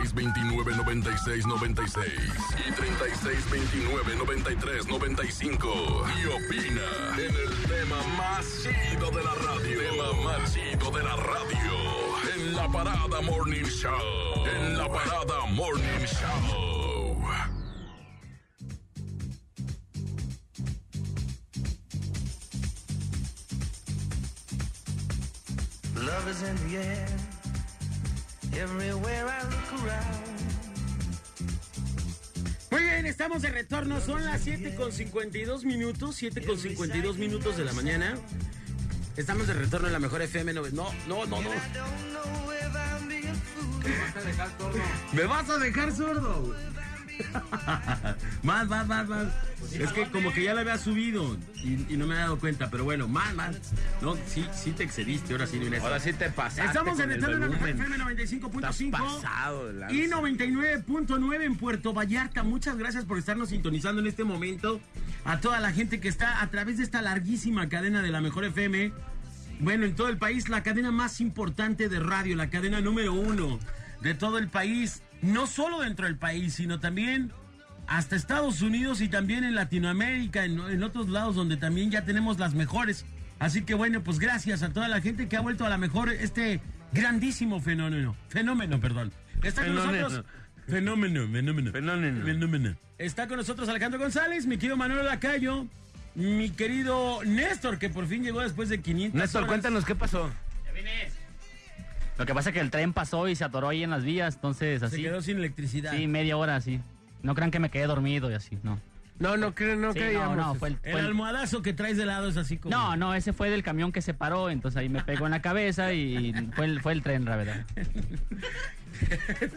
36299696 y 36299395 y opina en el tema más chido de la radio. Tema más chido de la radio. En la parada Morning Show. En la parada Morning Show. Love is in the air. Everywhere I look around. Muy bien, estamos de retorno. Son las 7 con 52 minutos, 7 con 52 minutos de la mañana. Estamos de retorno en la mejor FM. No, no, no, no. no. Know if I'm being foolish. Me vas a dejar sordo. más, más, más, más. Es que como que ya la había subido y, y no me he dado cuenta, pero bueno, más, más. No, sí, sí te excediste, ahora sí, Inés. Ahora sí te pasaste. Estamos en el. FM Estás 95.5 pasado de lanza. y 99.9 en Puerto Vallarta. Muchas gracias por estarnos sintonizando en este momento. A toda la gente que está a través de esta larguísima cadena de la mejor FM. Bueno, en todo el país, la cadena más importante de radio, la cadena número uno de todo el país. No solo dentro del país, sino también hasta Estados Unidos y también en Latinoamérica, en, en otros lados donde también ya tenemos las mejores. Así que bueno, pues gracias a toda la gente que ha vuelto a la mejor este grandísimo fenómeno. Fenómeno, perdón. Está con Fenómeno. nosotros. Fenómeno, fenómeno. Fenómeno. Fenómeno. Está con nosotros Alejandro González, mi querido Manuel Lacayo, mi querido Néstor, que por fin llegó después de 500 Néstor, horas. cuéntanos qué pasó. Lo que pasa es que el tren pasó y se atoró ahí en las vías, entonces Se así. quedó sin electricidad. Sí, media hora así. No crean que me quedé dormido y así, no. No, no, creo, no Sí, creíamos. no, no, fue el, fue el- almohadazo que traes de lado es así como... No, no, ese fue del camión que se paró, entonces ahí me pegó en la cabeza y fue el, fue el tren, la verdad.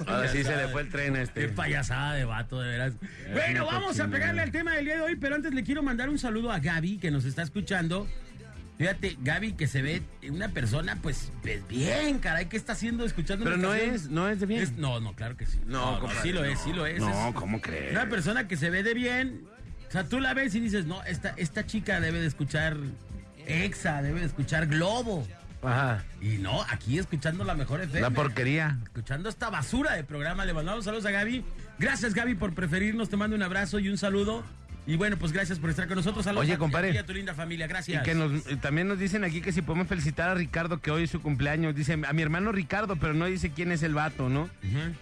Ahora sí se le fue el tren a Qué este. payasada de vato, de veras. Bueno, una vamos a pegarle al tema del día de hoy, pero antes le quiero mandar un saludo a Gaby, que nos está escuchando. Fíjate, Gaby, que se ve una persona, pues, pues, bien, caray, ¿qué está haciendo escuchando Pero no es, no es de bien. Es- no, no, claro que sí. No, compadre, sí lo no. es, sí lo es. No, Es ¿cómo crees? Una persona que se ve de bien. O sea, tú la ves y dices, no, esta, esta chica debe de escuchar Exa, debe de escuchar Globo. Ajá. Y no, aquí escuchando la mejor FM. La porquería. Escuchando esta basura de programa, le mandamos saludos a Gaby. Gracias, Gaby, por preferirnos. Te mando un abrazo y un saludo. Y bueno, pues gracias por estar con nosotros. Saludos Oye, a ti compadre. y a tu linda familia. Y Gracias. que nos, eh, también nos dicen aquí que si podemos felicitar a Ricardo, que hoy es su cumpleaños. Dice a mi hermano Ricardo, pero no dice quién es el vato, ¿no?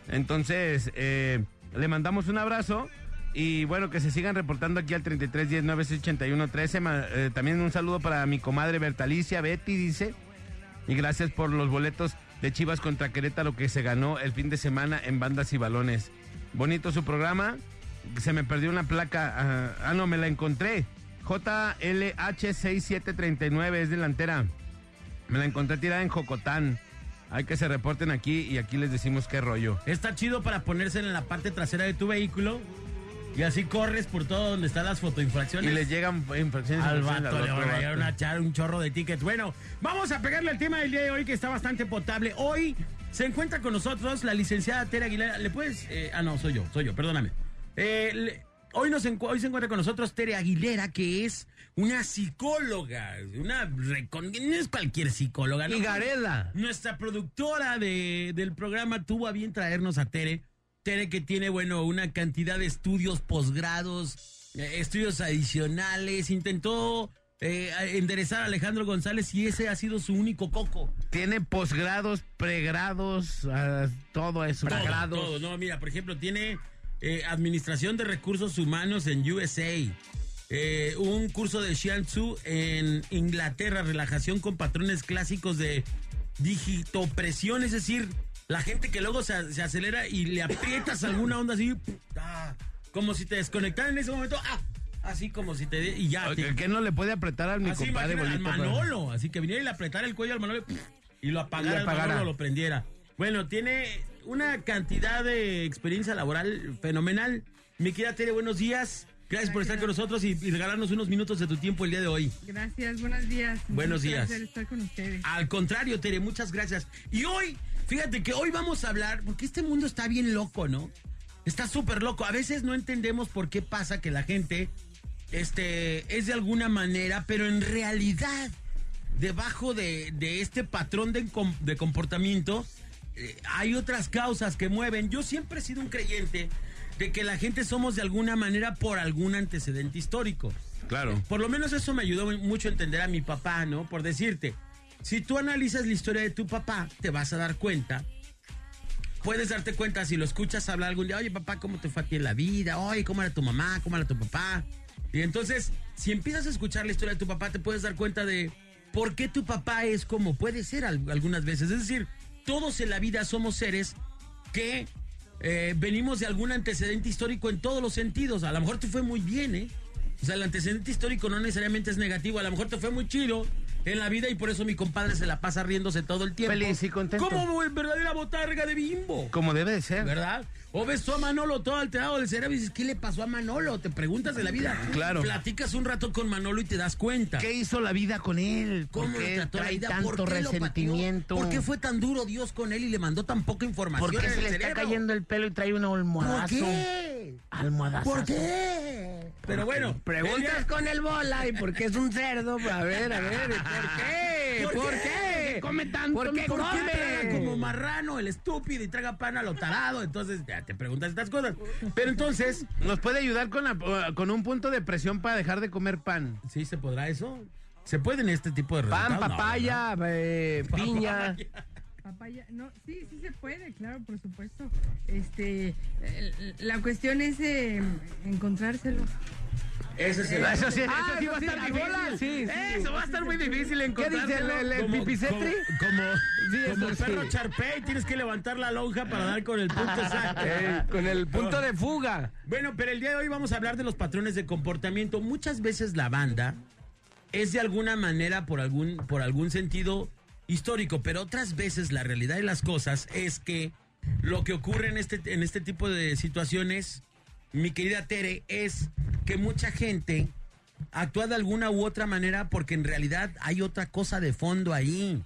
Entonces, eh, le mandamos un abrazo. Y bueno, que se sigan reportando aquí al 33 10 9 81 13. Ma- eh, también un saludo para mi comadre Bertalicia, Betty, dice. Y gracias por los boletos de Chivas contra Querétaro que se ganó el fin de semana en bandas y balones. Bonito su programa. Se me perdió una placa. ah, ah, no, me la encontré. JLH6739 es delantera. Me la encontré tirada en Jocotán. Hay que se reporten aquí y aquí les decimos qué rollo. Está chido para ponérsela en la parte trasera de tu vehículo. Y así corres por todo donde están las Y fotoinfracciones. les llegan infracciones. Al vato le van a llegar vato. a echar un chorro de tickets. Bueno, vamos a pegarle al tema del día de hoy que está bastante potable. Hoy se encuentra con nosotros la licenciada Tere Aguilera. ¿Le puedes? eh, ah, no, soy yo, soy yo, perdóname. Eh, hoy, nos hoy se encuentra con nosotros Tere Aguilera, que es una psicóloga. Una no es cualquier psicóloga. ¿no? Y Garela. Nuestra productora de- del programa tuvo a bien traernos a Tere. Tere que tiene, bueno, una cantidad de estudios, posgrados, eh, estudios adicionales. Intentó eh, enderezar a Alejandro González y ese ha sido su único coco. Tiene posgrados, pregrados, ah, todo eso. Todo. No, mira, por ejemplo, tiene eh, Administración de Recursos Humanos en USA. eh, un curso de Shiatsu en Inglaterra, relajación con patrones clásicos de digitopresión, es decir, la gente que luego se, se acelera y le aprietas alguna onda así, ah, como si te desconectaran en ese momento, ah, así como si te... y ya. te- ¿Qué no le puede apretar a mi Así compadre imagina al? Manolo, así que viniera y le apretara el cuello al Manolo y lo apagara, Y al apagara. Manolo lo prendiera. Bueno, tiene una cantidad de experiencia laboral fenomenal. Mi querida Tere, buenos días. Gracias por estar con nosotros y, y regalarnos unos minutos de tu tiempo el día de hoy. Gracias, buenos días. Buenos Un días. placer estar con ustedes. Al contrario, Tere, muchas gracias. Y hoy, fíjate que hoy vamos a hablar, porque este mundo está bien loco, ¿no? Está súper loco. A veces no entendemos por qué pasa que la gente este, es de alguna manera, pero en realidad, debajo de, de este patrón de, de comportamiento, eh, hay otras causas que mueven. Yo siempre he sido un creyente de que la gente somos de alguna manera por algún antecedente histórico. Claro. Por lo menos eso me ayudó mucho a entender a mi papá, ¿no? Por decirte, si tú analizas la historia de tu papá, te vas a dar cuenta. Puedes darte cuenta si lo escuchas hablar algún día, oye papá, ¿cómo te fue a ti en la vida? Oye, ¿cómo era tu mamá? ¿Cómo era tu papá? Y entonces, si empiezas a escuchar la historia de tu papá, te puedes dar cuenta de por qué tu papá es como puede ser al- algunas veces. Es decir, todos en la vida somos seres que eh, venimos de algún antecedente histórico en todos los sentidos. A lo mejor te fue muy bien, ¿eh? O sea, el antecedente histórico no necesariamente es negativo. A lo mejor te fue muy chido en la vida y por eso mi compadre se la pasa riéndose todo el tiempo. Feliz y contento. Como verdadera botarga de bimbo. Como debe de ser. ¿Verdad? O ves tú a Manolo todo alterado del cerebro y dices, ¿qué le pasó a Manolo? Te preguntas de la vida. Claro. Platicas un rato con Manolo y te das cuenta. ¿Qué hizo la vida con él? ¿Por ¿Cómo lo qué trató la vida? tanto ¿Por qué resentimiento? ¿Por qué fue tan duro Dios con él y le mandó tan poca información? ¿Por qué se le está cerebro? cayendo el pelo y trae un ¿Por almohadazo? qué? Almohadazo. ¿Por qué? Pero bueno, Preguntas con el bola y por qué es un cerdo. A ver, a ver, ¿por qué? ¿Por ¿Por, qué? qué? come tanto, ¿Por qué ¿Por qué come? traga como marrano el estúpido y traga pan a lo tarado? Entonces ya te preguntas estas cosas. Pero entonces, ¿Nos puede ayudar con, la- con un punto de presión para dejar de comer pan? ¿sí se podrá eso? ¿Se puede en este tipo de Pan, resultados? No, papaya, eh, piña. Papaya, no, sí, sí se puede, claro, por supuesto. Este, el- la cuestión es eh, encontrárselo. El... Eso sí, Ah, eso sí va a eso sí, estar difícil. bola, sí, sí. Eso va a estar muy difícil ¿Qué encontrar. dice el, el, el Como- pipicetri? Como, Sí, como eso perro sí. charpé, tienes que levantar la lonja para dar con el punto exacto. Eh, con el punto de fuga. Bueno, pero el día de hoy vamos a hablar de los patrones de comportamiento. Muchas veces la banda es de alguna manera por algún, por algún sentido histórico, pero otras veces la realidad de las cosas es que lo que ocurre en este, en este tipo de situaciones, mi querida Tere, es que mucha gente actúa de alguna u otra manera porque en realidad hay otra cosa de fondo ahí.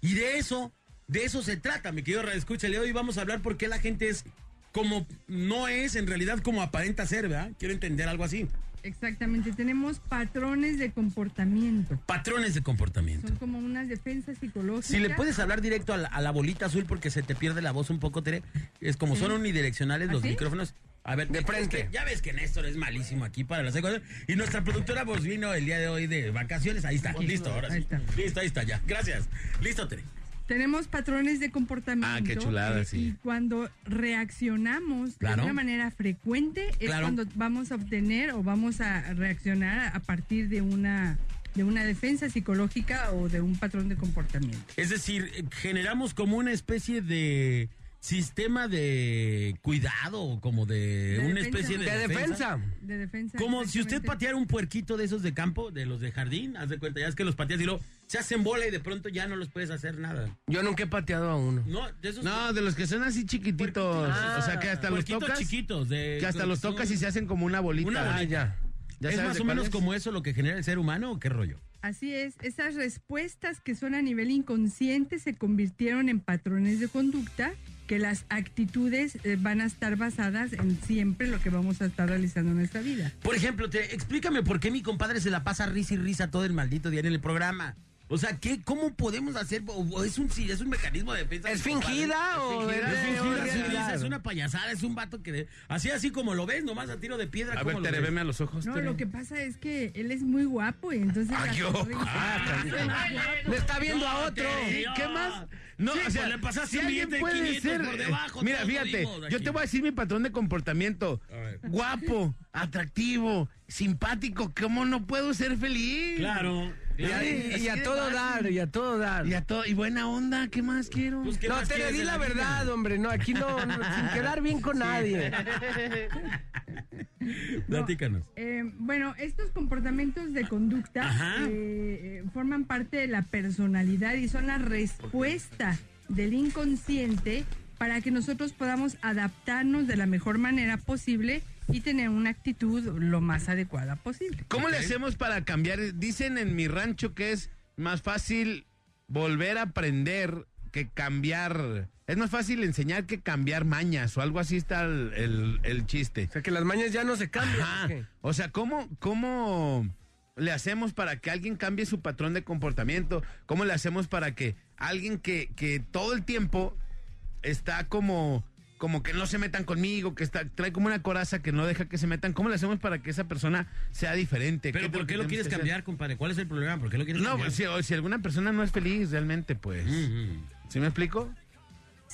Y de eso, de eso se trata, mi querido de hoy vamos a hablar por qué la gente es como no es en realidad como aparenta ser, ¿verdad? Quiero entender algo así. Exactamente, tenemos patrones de comportamiento. Patrones de comportamiento. Son como unas defensas psicológicas. Si le puedes hablar directo a la, a la bolita azul porque se te pierde la voz un poco, Tere. Es como son unidireccionales los ¿Ah, sí? micrófonos. A ver, De es frente. que ya ves que Néstor es malísimo aquí para las cosas. Y nuestra productora pues vino el día de hoy de vacaciones. Ahí está, listo, ahora sí. Ahí está. Listo, ahí está ya. Gracias. Listo, Tere. Tenemos patrones de comportamiento. Ah, qué chulada, eh, sí. Y cuando reaccionamos Claro. de una manera frecuente es Claro. cuando vamos a obtener o vamos a reaccionar a partir de una de una defensa psicológica o de un patrón de comportamiento. Es decir, eh, generamos como una especie de sistema de cuidado, como de, De una defensa. especie de, De defensa. De defensa. Como si usted pateara un puerquito de esos de campo, de los de jardín, haz de cuenta, ya es que los pateas y luego se hacen bola y de pronto ya no los puedes hacer nada. Yo nunca he pateado a uno. No, de esos No, de los que son así chiquititos. Ah, o sea, que hasta los tocas. chiquitos. De, Que hasta los tocas y se hacen como una bolita. Una bolita. Ah, ya. ¿Ya ¿Es más o menos como eso lo que genera el ser humano o qué rollo? Así es, esas respuestas que son a nivel inconsciente se convirtieron en patrones de conducta que las actitudes eh, van a estar basadas en siempre lo que vamos a estar realizando en nuestra vida. Por ejemplo, te, explícame por qué mi compadre se la pasa risa y risa todo el maldito día en el programa. O sea, ¿qué, ¿cómo podemos hacer? O- ¿Es un, es un mecanismo de defensa? ¿Es fingida o Es fingida, es fingida, una payasada, es un vato que... de- así, así como lo ves, nomás a tiro de piedra. A ¿cómo ver, Tere, veme a los ojos. No, Tere. lo que pasa es que él es muy guapo y entonces... Ah, yo. Ah, Me está viendo a otro. Tere, ¿Y no. qué más? No, Sí, o sea, pues le pasaste si un alguien billete de puede 500 ser. por debajo, Mira, fíjate, yo te voy a decir mi patrón de comportamiento. Guapo, atractivo, simpático. ¿Cómo no puedo ser feliz? Claro. Y a, claro. y a todo dar, y a todo dar. Y, a todo, y buena onda, ¿qué más quiero? Pues, ¿qué No, más te le di la verdad, hombre. No, aquí no, no, sin quedar bien con nadie. Platícanos. Eh, bueno, estos comportamientos de conducta eh, eh, forman parte de la personalidad y son la respuesta del inconsciente para que nosotros podamos adaptarnos de la mejor manera posible y tener una actitud lo más adecuada posible. ¿Cómo le hacemos para cambiar? Dicen en mi rancho que es más fácil volver a aprender que cambiar. Es más fácil enseñar que cambiar mañas o algo así está el, el- el chiste. O sea, que las mañas ya no se cambian. Ajá. ¿o sea, ¿cómo, ¿cómo le hacemos para que alguien cambie su patrón de comportamiento? ¿Cómo le hacemos para que alguien que, que todo el tiempo está como, como que no se metan conmigo, que está, trae como una coraza que no deja que se metan. ¿Cómo le hacemos para que esa persona sea diferente? Pero ¿por qué lo quieres cambiar, compadre? ¿Cuál es el problema? ¿Por qué lo quieres No, cambiar? pues, si, o si alguna persona no es feliz realmente, pues. Ujú. ¿Sí me explico?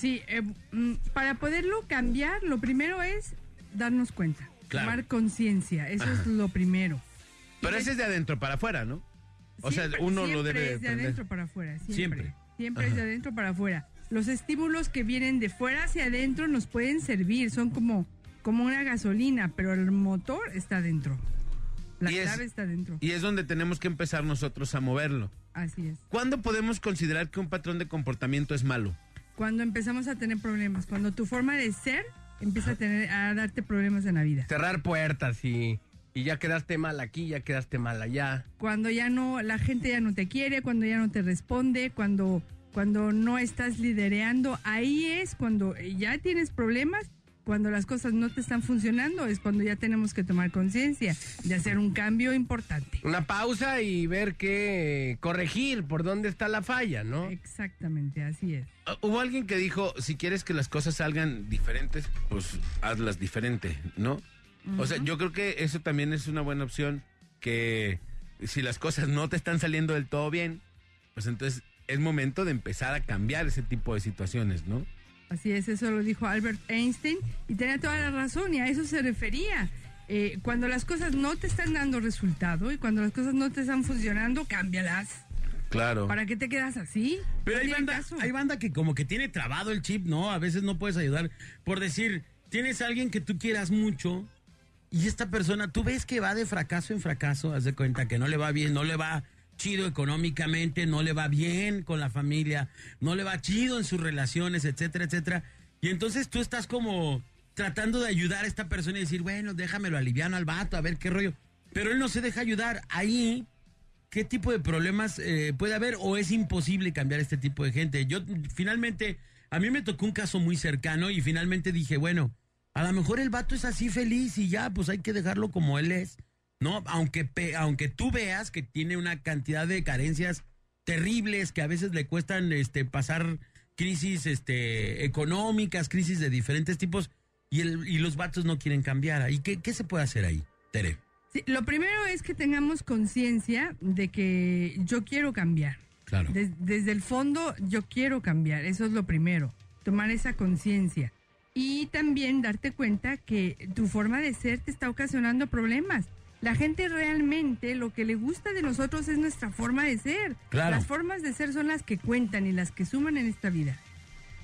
Sí, eh, mm, para poderlo cambiar, lo primero es darnos cuenta, Claro. tomar conciencia, eso es lo primero. Pero ese es de adentro para afuera, ¿no? O sea, uno lo debe de es de aprender. adentro para afuera, siempre. Siempre. Siempre, es de adentro para afuera. Los estímulos que vienen de fuera hacia adentro nos pueden servir, son como, como una gasolina, pero el motor está adentro. La Y es- clave está adentro. Y es donde tenemos que empezar nosotros a moverlo. Así es. ¿Cuándo podemos considerar que un patrón de comportamiento es malo? Cuando empezamos a tener problemas, cuando tu forma de ser empieza a tener a darte problemas en la vida. Cerrar puertas y, y ya quedaste mal aquí, ya quedaste mal allá. cuando ya no, la gente ya no te quiere, cuando ya no te responde, cuando, cuando no estás lidereando, ahí es cuando ya tienes problemas, cuando las cosas no te están funcionando, es cuando ya tenemos que tomar conciencia de hacer un cambio importante. Una pausa y ver qué corregir, por dónde está la falla, ¿no? Exactamente, así es. Ah, Hubo alguien que dijo, si quieres que las cosas salgan diferentes, pues hazlas diferente, ¿no? O sea, yo creo que eso también es una buena opción, que si las cosas no te están saliendo del todo bien, pues entonces es momento de empezar a cambiar ese tipo de situaciones, ¿no? Así es, eso lo dijo Albert Einstein y tenía toda la razón y a eso se refería. Eh, cuando las cosas no te están dando resultado y cuando las cosas no te están funcionando, cámbialas. Claro. ¿Para qué te quedas así? Pero No hay banda, caso. hay banda que como que tiene trabado el chip, ¿no? A veces no puedes ayudar. Por decir, tienes a alguien que tú quieras mucho y esta persona, tú ves que va de fracaso en fracaso, haz de cuenta que no le va bien, no le va chido económicamente, no le va bien con la familia, no le va chido en sus relaciones, etcétera, etcétera. Y entonces tú estás como tratando de ayudar a esta persona y decir, bueno, déjamelo aliviano al vato, a ver qué rollo. Pero él no se deja ayudar. Ahí ¿Qué tipo de problemas eh, puede haber o es imposible cambiar este tipo de gente? Yo finalmente, a mí me tocó un caso muy cercano y finalmente dije, bueno, a lo mejor el vato es así feliz y ya, pues hay que dejarlo como él es, ¿no? Aunque, aunque tú veas que tiene una cantidad de carencias terribles que a veces le cuestan este, pasar crisis este, económicas, crisis de diferentes tipos y, el, y los vatos no quieren cambiar. ¿Y qué, qué se puede hacer ahí, Tere? Sí, lo primero es que tengamos conciencia de que yo quiero cambiar. Claro. Des- desde el fondo yo quiero cambiar, eso es lo primero, tomar esa conciencia. Y también darte cuenta que tu forma de ser te está ocasionando problemas. La gente realmente lo que le gusta de nosotros es nuestra forma de ser. Claro. Las formas de ser son las que cuentan y las que suman en esta vida.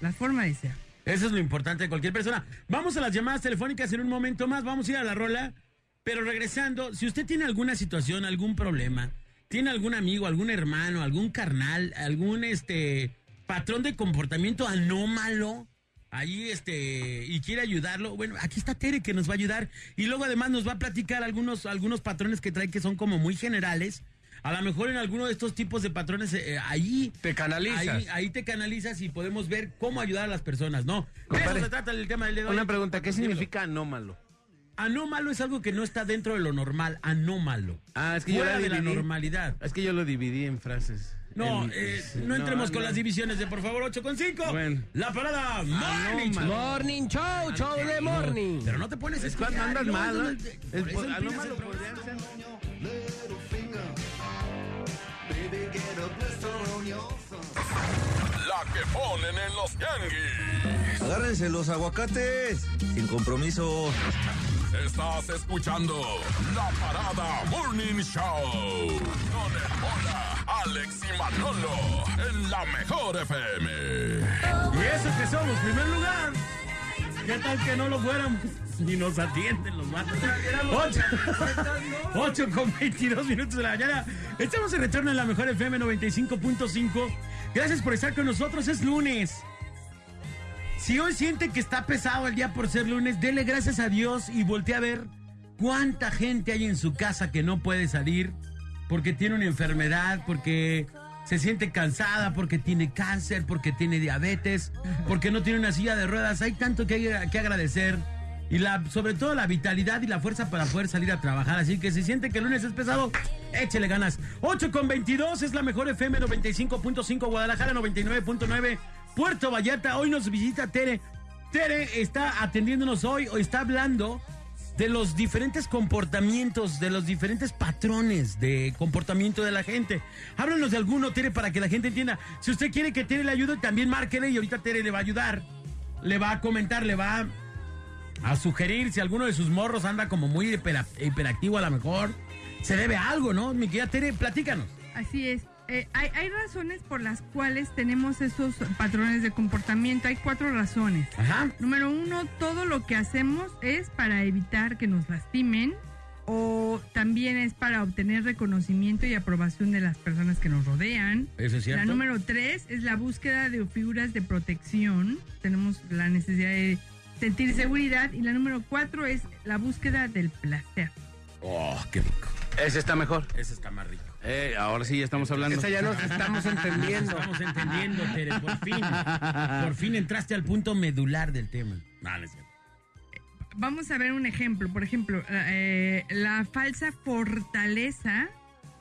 La forma de ser. Eso es lo importante de cualquier persona. Vamos a las llamadas telefónicas en un momento más. Vamos a ir a la rola. Pero regresando, si usted tiene alguna situación, algún problema, tiene algún amigo, algún hermano, algún carnal, algún este patrón de comportamiento anómalo, ahí este y quiere ayudarlo, bueno, aquí está Tere que nos va a ayudar y luego además nos va a platicar algunos algunos patrones que trae que son como muy generales. A lo mejor en alguno de estos tipos de patrones eh, ahí Te canalizas. Ahí, ahí te canalizas y podemos ver cómo ayudar a las personas, ¿no? De eso se trata el tema del día de hoy. Una pregunta, ¿qué significa anómalo? Anómalo es algo que no está dentro de lo normal, anómalo. Ah, es que yo Fuera de la normalidad. Es que yo lo dividí en frases. No, eh, no entremos con no. las divisiones de por favor 8 con 5. Bueno. La parada Morning Show. Morning Show, show de morning. Pero no te pones a Es cuando andas no, mal, no, ¿no? no, Es por por- podría ser. La que ponen en los yanguis. Agárrense los aguacates. Sin compromiso. Estás escuchando La Parada Morning Show. Con el Mola, Alex y Manolo. En la mejor FM. Y eso que somos, primer lugar. ¿Qué tal que no lo fuéramos? Ni nos atienden los matos. 8 con 22 minutos de la mañana. Estamos en retorno en la mejor FM 95.5. Gracias por estar con nosotros. Es lunes. Si hoy siente que está pesado el día por ser lunes, dele gracias a Dios y voltee a ver cuánta gente hay en su casa que no puede salir porque tiene una enfermedad, porque se siente cansada, porque tiene cáncer, porque tiene diabetes, porque no tiene una silla de ruedas. Hay tanto que hay que agradecer. Y sobre todo la vitalidad y la fuerza para poder salir a trabajar. Así que si siente que el lunes es pesado, échele ganas. 8 con 22 es la mejor FM 95.5, Guadalajara 99.9, Puerto Vallarta. Hoy nos visita Tere. Tere está atendiéndonos hoy o está hablando de los diferentes comportamientos, de los diferentes patrones de comportamiento de la gente. Háblanos de alguno, Tere, para que la gente entienda. Si usted quiere que Tere le ayude, también márquele y ahorita Tere le va a ayudar. Le va a comentar, le va a sugerir si alguno de sus morros anda como muy hipera- hiperactivo a lo mejor. Se debe a algo, ¿no? Mi querida Tere, platícanos. Así es. Eh, hay, hay razones por las cuales tenemos esos patrones de comportamiento. Hay cuatro razones. Ajá. Número uno, todo lo que hacemos es para evitar que nos lastimen o también es para obtener reconocimiento y aprobación de las personas que nos rodean. Eso es cierto. La número tres es la búsqueda de figuras de protección. Tenemos la necesidad de sentir seguridad. Y la número cuatro es la búsqueda del placer. Oh, qué rico. Ese está mejor. Ese está más rico. Eh, ahora sí ya estamos hablando. Esa ya nos estamos entendiendo. Estamos entendiendo, Tere, por fin. Por fin entraste al punto medular del tema. No, no es cierto. Vamos a ver un ejemplo. Por ejemplo, eh, la falsa fortaleza,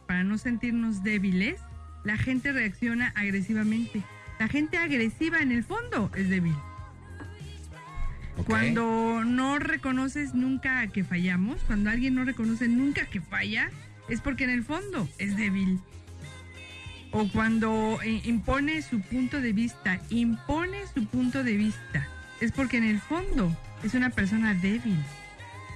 para no sentirnos débiles, la gente reacciona agresivamente. La gente agresiva en el fondo es débil. Cuando no reconoces nunca que fallamos, cuando alguien no reconoce nunca que falla, es porque en el fondo es débil. O cuando eh, impone su punto de vista, impone su punto de vista, es porque en el fondo es una persona débil.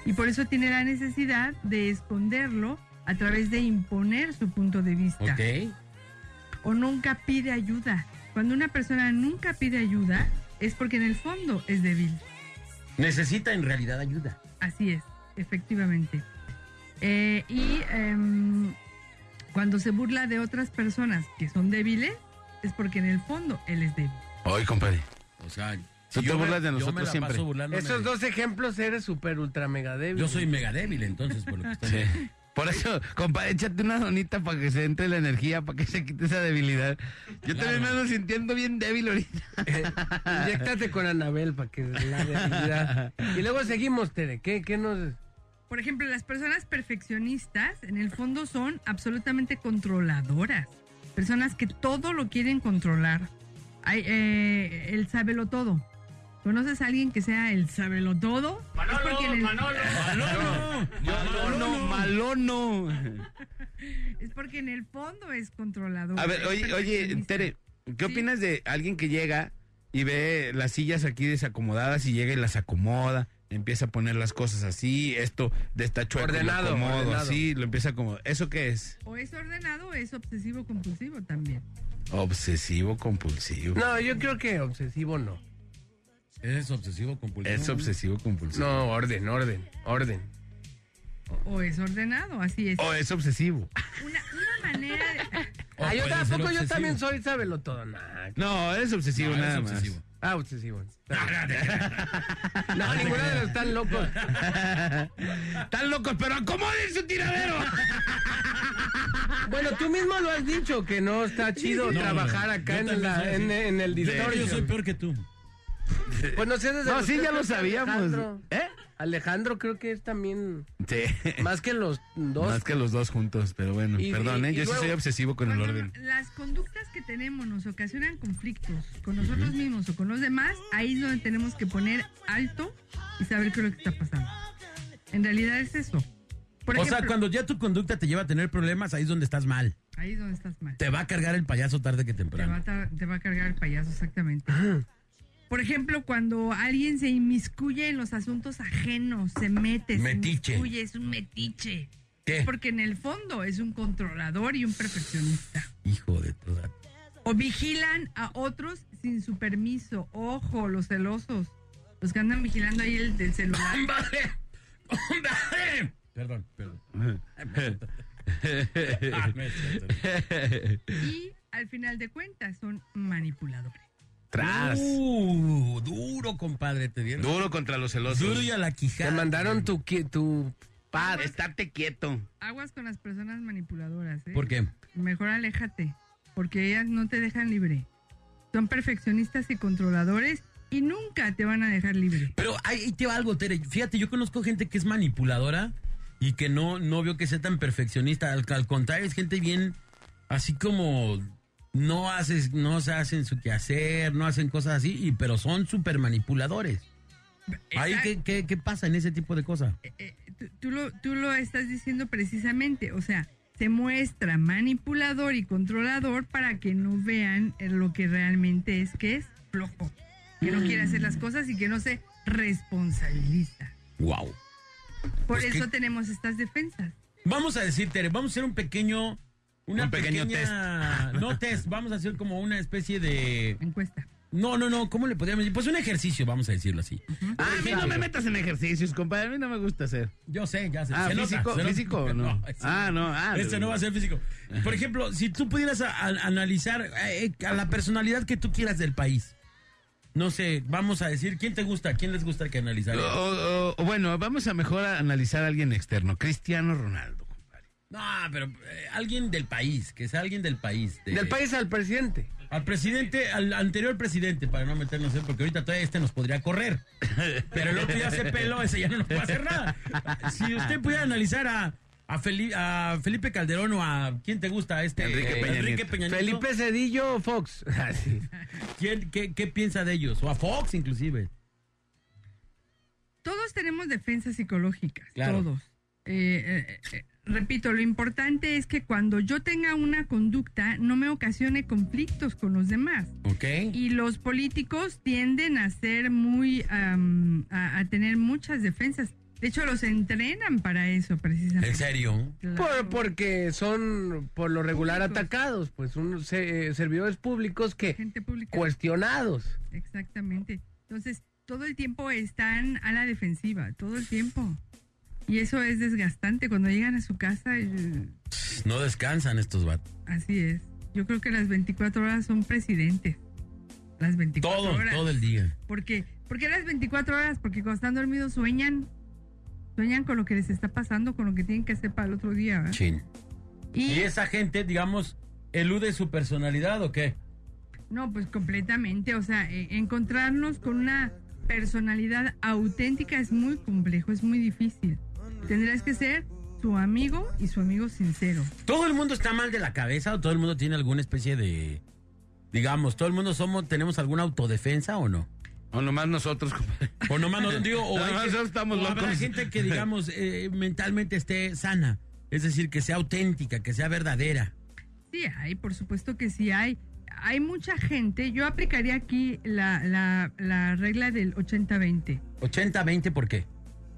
Y por eso tiene la necesidad de esconderlo a través de imponer su punto de vista o nunca pide ayuda. Cuando una persona nunca pide ayuda es porque en el fondo es débil. Necesita en realidad ayuda. Así es, efectivamente. Eh, y em, cuando se burla de otras personas que son débiles es porque en el fondo él es débil. Hoy, compadre. O sea, Tú te burlas de nosotros siempre. Esos dos ejemplos eres súper ultra mega débil. Yo soy mega débil, entonces, por lo que estoy Sí. Por eso, compadre, échate una donita para que se entre la energía, para que se quite esa debilidad. Yo Claro. también me ando sintiendo bien débil ahorita. Eh, inyéctate con Anabel para que la debilidad. Y luego seguimos, Tere. ¿Qué, qué nos...? Por ejemplo, las personas perfeccionistas en el fondo son absolutamente controladoras. Personas que todo lo quieren controlar. Hay, eh, el sábelo todo. ¿Conoces a alguien que sea el sábelo todo? es porque en el, Malono, malono. es porque en el fondo es controlador. A ver, oye, oye. Tere, ¿qué Sí. opinas de alguien que llega y ve las sillas aquí desacomodadas y llega y las acomoda? Empieza a poner las cosas así, esto de esta chueco, lo Ordenado, acomodo ordenado. así, lo empieza a acomodar. ¿Eso qué es? O es ordenado o es obsesivo compulsivo también. Obsesivo compulsivo. No, yo creo que obsesivo no. Es obsesivo compulsivo. Es obsesivo compulsivo. No, orden, orden, orden. O, es ordenado, así es. O es obsesivo. Una, una manera de... Ah, yo tampoco, yo también soy sábelo todo. Nah. No, es obsesivo No, es nada obsesivo. más. Ah, obsesivo. No, ninguno de los están locos. Están locos, pero acomoden su tiradero. Bueno, tú mismo lo has dicho, que no está chido No, trabajar no, acá yo en, también la- soy en, así. en el yo soy peor que tú. Pues no sé, desde No, los sí, tres ya lo que sabíamos. Alejandro, ¿Eh? Alejandro creo que es también Sí. más que los dos. Más que los dos juntos, pero bueno, Y- perdón, ¿eh? y yo luego- sí soy obsesivo con el orden. Las conductas que tenemos nos ocasionan conflictos con nosotros mismos o con los demás, ahí es donde tenemos que poner alto y saber qué es lo que está pasando. En realidad es eso. Por o sea, cuando ya tu conducta te lleva a tener problemas, ahí es donde estás mal. Ahí es donde estás mal. Te va a cargar el payaso tarde que Te va, temprano. a, te va a cargar el payaso, exactamente. Por ejemplo, cuando alguien se inmiscuye en los asuntos ajenos, se mete, Metiche. se inmiscuye, es un metiche. ¿Qué? Porque en el fondo es un controlador y un perfeccionista. Hijo de toda. O vigilan a otros sin su permiso. Ojo, los celosos. Los que andan vigilando ahí el del celular. ¡Hombre! ¡Hombre! Perdón, perdón. Ah. Y al final de cuentas son manipuladores. Tras. Uh, duro, compadre, te dieron. Duro contra los celosos. Duro y a la Te quijada. mandaron tu, tu Pad, estate quieto. Aguas con las personas manipuladoras, ¿eh? ¿Por qué? Mejor aléjate, porque ellas no te dejan libre. Son perfeccionistas y controladores y nunca te van a dejar libre. Pero ahí te va algo, Tere. Fíjate, yo conozco gente que es manipuladora y que no, no veo que sea tan perfeccionista. Al, al contrario, es gente bien, así como no haces, no se hacen su quehacer, no hacen cosas así, y, pero son súper manipuladores. Ahí, ¿qué, qué, qué pasa en ese tipo de cosas? Eh, tú, tú lo, tú lo estás diciendo precisamente, o sea, se muestra manipulador y controlador para que no vean eh, lo que realmente es, que es flojo, que no quiere hacer las cosas y que no se responsabiliza. Wow. Por Pues eso que- tenemos estas defensas. Vamos a decir, Tere, vamos a hacer un pequeño. Una Un pequeño pequeña- No test, vamos a hacer como una especie de. Encuesta. No, no, no, ¿cómo le podríamos decir? Pues un ejercicio, vamos a decirlo así. Ah, a mí no me metas en ejercicios, compadre. A mí no me gusta hacer. Yo sé, ya sé. Ah, se nota, físico, se nota. físico, no. Ah, no, ah, Este no. va a ser físico. Por ejemplo, si tú pudieras a- a- analizar eh, a la personalidad que tú quieras del país. No sé, vamos a decir, ¿quién te gusta? ¿Quién les gusta que analizar? O- o- o, bueno, vamos a mejor a analizar a alguien externo. Cristiano Ronaldo. No, pero eh, alguien del país, que sea alguien del país. de- Del país al presidente. Al presidente, al anterior presidente, para no meternos en, porque ahorita todavía este nos podría correr. Pero el otro ya se peló, ese ya no nos puede hacer nada. Si usted pudiera analizar a, a, Feli- a Felipe Calderón o a quién te gusta este Enrique Peña Enrique Nieto. Peña Nieto, Felipe Cedillo Fox. Así. ¿quién, qué, qué piensa de ellos? O a Fox inclusive. Todos tenemos defensas psicológicas, Claro. todos. Eh, eh, eh, repito, lo importante es que cuando yo tenga una conducta no me ocasione conflictos con los demás. ¿Ok? Y los políticos tienden a ser muy, am, a, a tener muchas defensas. De hecho, los entrenan para eso, precisamente. ¿En serio? Claro. Por- porque son por lo regular Públicos. atacados, pues unos se- servidores públicos que Gente pública. cuestionados. Exactamente. Entonces, todo el tiempo están a la defensiva, todo el tiempo. Y eso es desgastante cuando llegan a su casa. No descansan estos vatos. Así es. Yo creo que las 24 horas son presidentes. Las 24 Todo, horas. todo el día. ¿Por qué? ¿Por qué las 24 horas? Porque cuando están dormidos sueñan. Sueñan con lo que les está pasando, con lo que tienen que hacer para el otro día. ¿verdad? Chin. Y, ¿Y esa gente, digamos, elude su personalidad o qué? no, pues completamente. O sea, eh, encontrarnos con una personalidad auténtica es muy complejo, es muy difícil. Tendrás que ser su amigo y su amigo sincero. ¿Todo el mundo está mal de la cabeza o todo el mundo tiene alguna especie de... Digamos, ¿todo el mundo somos, tenemos alguna autodefensa o no? O nomás nosotros, compadre. O nomás no digo, o, hay que- nosotros estamos o habrá gente que, digamos, eh, mentalmente esté sana. Es decir, que sea auténtica, que sea verdadera. Sí, hay, por supuesto que sí hay. Hay mucha gente, yo aplicaría aquí la, la, la regla del 80-20. 80-20, ¿por qué?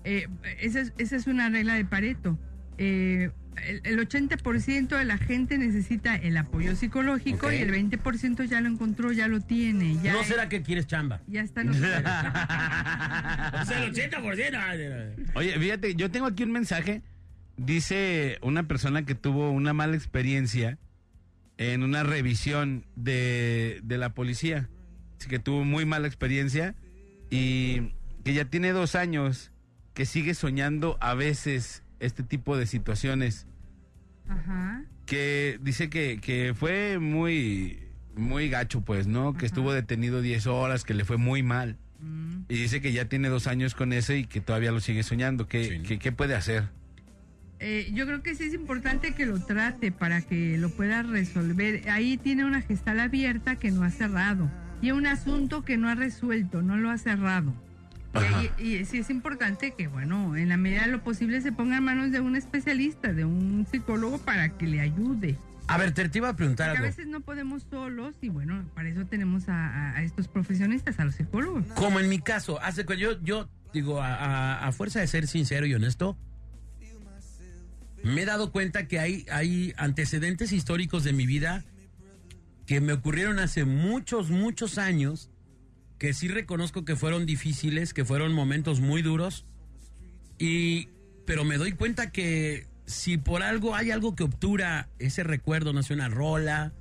Eh, esa, es, esa es una regla de Pareto. Eh, el, el 80% de la gente necesita el apoyo psicológico y el 20% ya lo encontró, ya lo tiene. Ya, ¿No será que quieres chamba? ya está. en los- o sea, el 80%. Oye, fíjate, yo tengo aquí un mensaje. Dice una persona que tuvo una mala experiencia en una revisión de, de la policía. Dice que tuvo muy mala experiencia y que ya tiene dos años que sigue soñando a veces este tipo de situaciones. Ajá. Que dice que, que fue muy, muy gacho, pues, ¿no? Que estuvo detenido 10 horas, que le fue muy mal. Mm. Y dice que ya tiene dos años con ese y que todavía lo sigue soñando. ¿Qué, Sí. qué- qué puede hacer? Eh, yo creo que sí es importante que lo trate para que lo pueda resolver. Ahí tiene una gestal abierta que no ha cerrado y un asunto que no ha resuelto, no lo ha cerrado. Y, ahí- y sí es importante que, bueno, en la medida de lo posible se ponga en manos de un especialista, de un psicólogo para que le ayude. A ver, te, te iba a preguntar Porque a algo. veces no podemos solos y bueno, para eso tenemos a, a- a estos profesionistas, a los psicólogos. Como en mi caso, hace que yo, yo digo, a, a- a fuerza de ser sincero y honesto, me he dado cuenta que hay, hay antecedentes históricos de mi vida que me ocurrieron hace muchos, muchos años, que sí reconozco que fueron difíciles, que fueron momentos muy duros, y, pero me doy cuenta que si por algo hay algo que obtura ese recuerdo, no sé, una rola,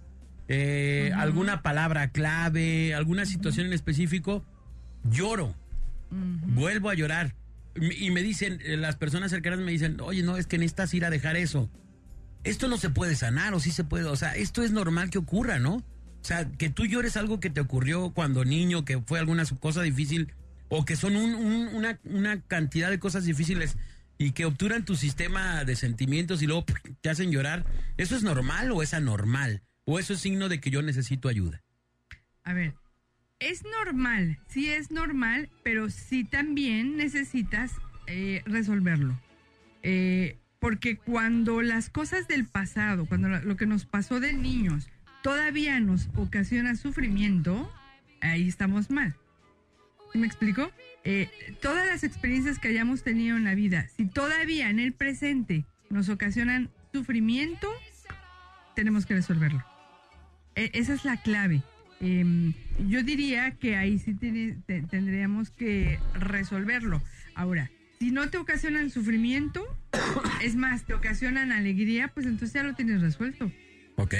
eh, alguna palabra clave, alguna situación en específico, lloro, vuelvo a llorar. Y y me dicen, eh, las personas cercanas me dicen, oye, no, es que necesitas ir a dejar eso. Esto no se puede sanar, o sí se puede, o sea, esto es normal que ocurra, ¿no? O sea, que tú llores algo que te ocurrió cuando niño, que fue alguna cosa difícil, o que son un- un- una, cantidad de cosas difíciles y que obturan tu sistema de sentimientos y luego te hacen llorar, ¿eso es normal o es anormal? ¿O eso es signo de que yo necesito ayuda? A ver, es normal, sí es normal, pero sí también necesitas eh, resolverlo. Eh, porque cuando las cosas del pasado, cuando lo que nos pasó de niños, todavía nos ocasiona sufrimiento, ahí estamos mal. ¿Sí ¿Me explico? Eh, todas las experiencias que hayamos tenido en la vida, si todavía en el presente nos ocasionan sufrimiento, tenemos que resolverlo. E- esa es la clave. Em, yo diría que ahí sí tendríamos que resolverlo. Ahora, si no te ocasionan sufrimiento, es más, te ocasionan alegría, pues entonces ya lo tienes resuelto. ¿Ok?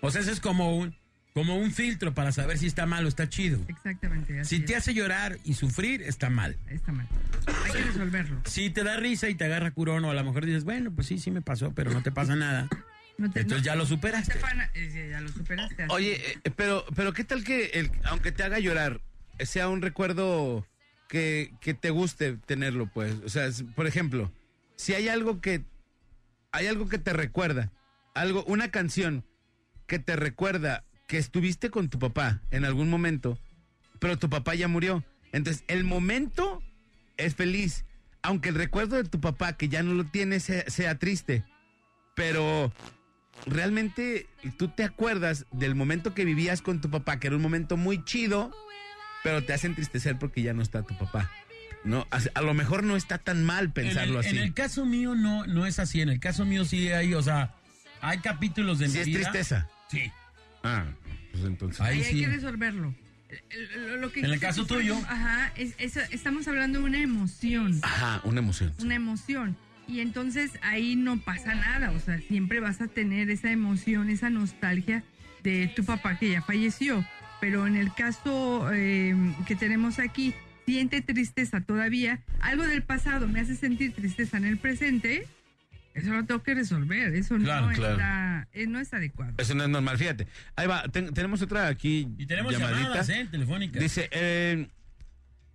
O sea, ese es como un, como un filtro para saber si está mal o está chido. Exactamente. así Si te es. hace llorar y sufrir, está mal. Está mal. Hay que resolverlo. Si te da risa y te agarra curón, o a lo mejor dices, bueno, pues sí, sí me pasó, pero no te pasa nada. No te- Entonces no- ya lo superaste. Estefana, eh, ya lo superaste. así Oye, eh, pero, pero ¿qué tal que, el, aunque te haga llorar, sea un recuerdo que, que te guste tenerlo, pues? O sea, es- por ejemplo, si hay algo que, hay algo que te recuerda, algo, una canción que te recuerda que estuviste con tu papá en algún momento, pero tu papá ya murió. Entonces, el momento es feliz, aunque el recuerdo de tu papá, que ya no lo tienes, sea, sea triste. Pero realmente tú te acuerdas del momento que vivías con tu papá, que era un momento muy chido, pero te hace entristecer porque ya no está tu papá. No, a, a lo mejor no está tan mal pensarlo en el, así. En el caso mío no, no es así. En el caso mío sí hay, o sea, hay capítulos de Sí mi es vida. tristeza. Sí. Ah, pues entonces. Ahí Ahí hay que resolverlo. Lo, lo que En el caso tu tuyo. Ajá, es- es- estamos hablando de una emoción. Ajá, una emoción. Una emoción. Y entonces ahí no pasa nada. O sea, siempre vas a tener esa emoción, esa nostalgia de tu papá que ya falleció. Pero en el caso eh, que tenemos aquí, siente tristeza todavía. Algo del pasado me hace sentir tristeza en el presente. Eso lo tengo que resolver. Eso Claro, no, claro. Está, eh, no está adecuado. Eso no es normal, fíjate. Ahí va, ten- tenemos otra aquí. Y tenemos llamadita. llamadas, ¿eh? Telefónicas. Dice, eh,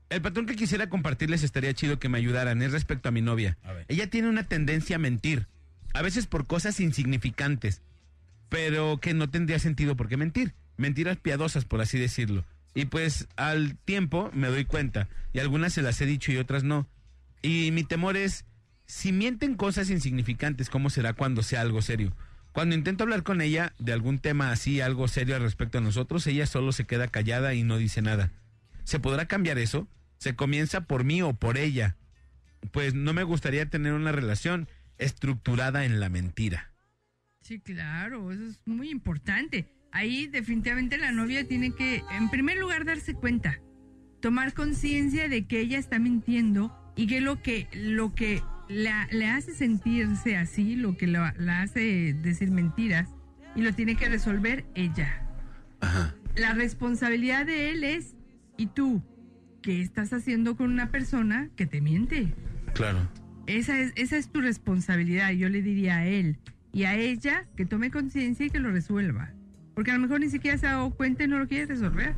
el patrón que quisiera compartirles estaría chido que me ayudaran, es respecto a mi novia. A ver. Ella tiene una tendencia a mentir, a veces por cosas insignificantes, pero que no tendría sentido por qué mentir. Mentiras piadosas, por así decirlo. Y pues al tiempo me doy cuenta, y algunas se las he dicho y otras no. Y mi temor es, si mienten cosas insignificantes, ¿cómo será cuando sea algo serio? Cuando intento hablar con ella de algún tema así, algo serio al respecto a nosotros, ella solo se queda callada y no dice nada. ¿Se podrá cambiar eso? ¿Se comienza por mí o por ella? Pues no me gustaría tener una relación estructurada en la mentira. Sí, claro, eso es muy importante. Ahí definitivamente la novia tiene que, en primer lugar, darse cuenta, tomar conciencia de que ella está mintiendo y que lo que, lo que la, le hace sentirse así, lo que la, la hace decir mentiras, y lo tiene que resolver ella. Ajá. La responsabilidad de él es, ¿y tú? ¿Qué estás haciendo con una persona que te miente? Claro. Esa es, esa es tu responsabilidad, yo le diría a él. Y a ella que tome conciencia y que lo resuelva. Porque a lo mejor ni siquiera se ha dado cuenta y no lo quiere resolver.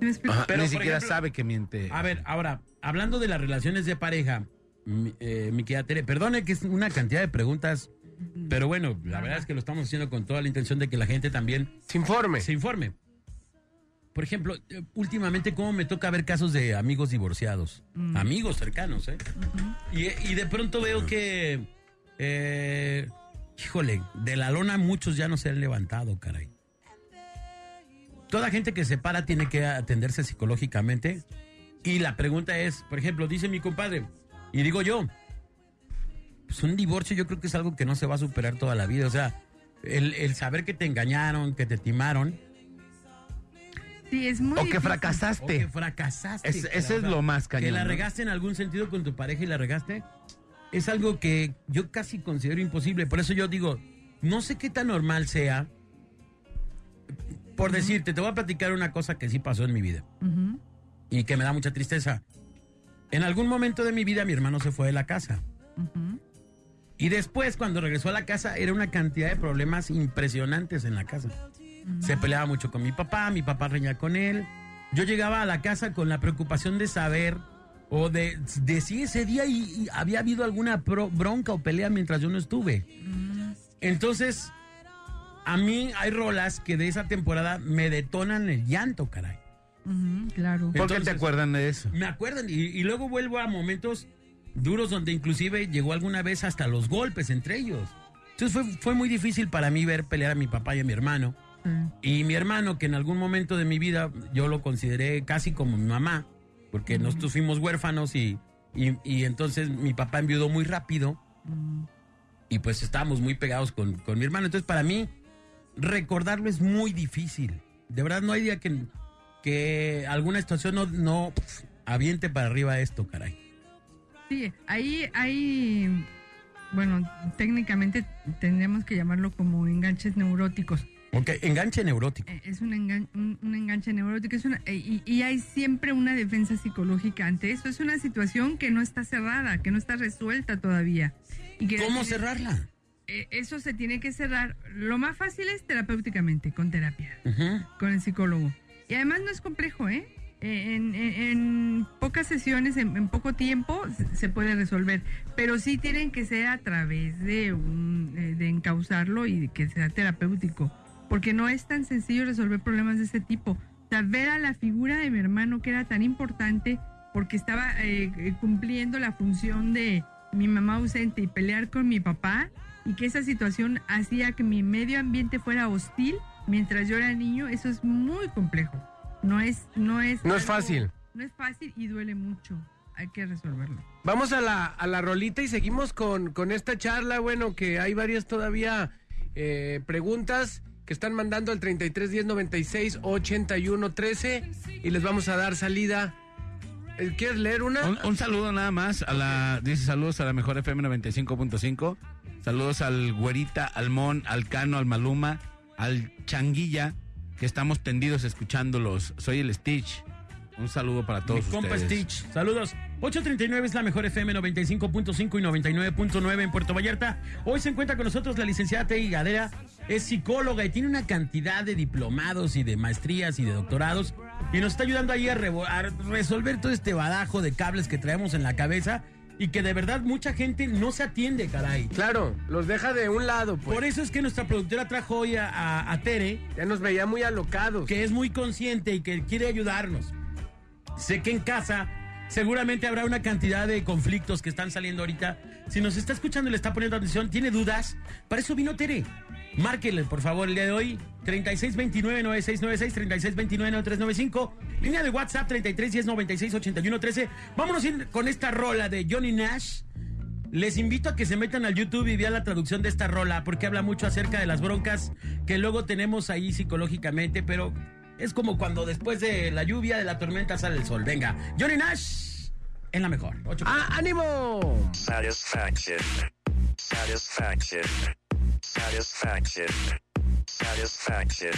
Pero, Ni siquiera ejemplo- sabe que miente. A ver, ahora, hablando de las relaciones de pareja, mi, eh, mi querida Tere, perdone que es una cantidad de preguntas, pero bueno, la verdad es que lo estamos haciendo con toda la intención de que la gente también Se informe. se informe. Por ejemplo, eh, últimamente, ¿cómo me toca ver casos de amigos divorciados? Amigos cercanos, ¿eh? y, y de pronto veo que, eh, híjole, de la lona muchos ya no se han levantado, caray. Toda gente que se para tiene que atenderse psicológicamente. Y la pregunta es, por ejemplo, dice mi compadre, y digo yo, pues un divorcio yo creo que es algo que no se va a superar toda la vida. O sea, el, el saber que te engañaron, que te timaron, Sí, es muy o que difícil. o fracasaste. que fracasaste. Es- cara, es lo más Que cañón. la ¿no? regaste en algún sentido con tu pareja y la regaste. Es algo que yo casi considero imposible. Por eso yo digo, no sé qué tan normal sea. Por decirte, te voy a platicar una cosa que sí pasó en mi vida y que me da mucha tristeza. En algún momento de mi vida mi hermano se fue de la casa. Y después, cuando regresó a la casa, era una cantidad de problemas impresionantes en la casa. Se peleaba mucho con mi papá, mi papá reñía con él. Yo llegaba a la casa con la preocupación de saber o de, de si ese día y- y había habido alguna pro- bronca o pelea mientras yo no estuve. Entonces, a mí hay rolas que de esa temporada me detonan el llanto, caray. Claro. ¿Por qué te acuerdan de eso? Me acuerdan, y, y luego vuelvo a momentos duros donde inclusive llegó alguna vez hasta los golpes entre ellos. Entonces fue, fue muy difícil para mí ver pelear a mi papá y a mi hermano. Y mi hermano, que en algún momento de mi vida yo lo consideré casi como mi mamá, porque nosotros fuimos huérfanos y, y, y entonces mi papá enviudó muy rápido y pues estábamos muy pegados con, con mi hermano. Entonces para mí recordarlo es muy difícil. De verdad no hay día que, que alguna situación no, no pf, aviente para arriba esto, caray. Sí, ahí hay, bueno, técnicamente tendríamos que llamarlo como enganches neuróticos. Ok, enganche neurótico. Eh, Es un, engan- un, un enganche neurótico es una, eh, y, y hay siempre una defensa psicológica ante eso. Es una situación que no está cerrada, que no está resuelta todavía. Y que ¿Cómo cerrarla? eh, eso se tiene que cerrar. Lo más fácil es terapéuticamente, con terapia, con el psicólogo. Y además no es complejo, ¿eh? Eh, En, en- en pocas sesiones, en, en poco tiempo, se, puede resolver. Pero sí tienen que ser a través de, un, eh, de encauzarlo y que sea terapéutico. Porque no es tan sencillo resolver problemas de ese tipo. O sea, ver a la figura de mi hermano que era tan importante porque estaba eh, eh, cumpliendo la función de mi mamá ausente y pelear con mi papá y que esa situación hacía que mi medio ambiente fuera hostil mientras yo era niño, eso es muy complejo. No es, no es, No es fácil. No es fácil y duele mucho. Hay que resolverlo. Vamos a la, a la rolita y seguimos con, con esta charla. Bueno, que hay varias todavía eh, preguntas que están mandando al 33 10 96 81 13 y les vamos a dar salida. Eh, ¿Quieres leer una? Un, un saludo nada más a la. Dice saludos a la mejor FM 95.5. Saludos al Güerita, al Mon, al Cano, al Maluma, al Changuilla, que estamos tendidos escuchándolos. Soy el Stitch. Un saludo para todos Mi compa ustedes. Stitch. Saludos. 839 es la mejor FM 95.5 y 99.9 en Puerto Vallarta. Hoy se encuentra con nosotros la licenciada Tei Gadera. Es psicóloga y tiene una cantidad de diplomados y de maestrías y de doctorados. Y nos está ayudando ahí a, a resolver todo este badajo de cables que traemos en la cabeza. Y que de verdad mucha gente no se atiende, caray. Claro, los deja de un lado, pues. Por eso es que nuestra productora trajo hoy a, a- a Tere, Ya nos veía muy alocados. que es muy consciente y que quiere ayudarnos. Sé que en casa seguramente habrá una cantidad de conflictos que están saliendo ahorita. Si nos está escuchando y le está poniendo atención, tiene dudas, para eso vino Tere. Márquele, por favor, el día de hoy, 3629-9696, 3629-9395, línea de WhatsApp 3310-968113. Vámonos a ir con esta rola de Johnny Nash. Les invito a que se metan al YouTube y vean la traducción de esta rola, porque habla mucho acerca de las broncas que luego tenemos ahí psicológicamente, pero es como cuando después de la lluvia, de la tormenta, sale el sol. Venga, Johnny Nash en la mejor. Ocho- ¡Ah, ánimo! Satisfaction. Satisfaction. Satisfaction. Satisfaction.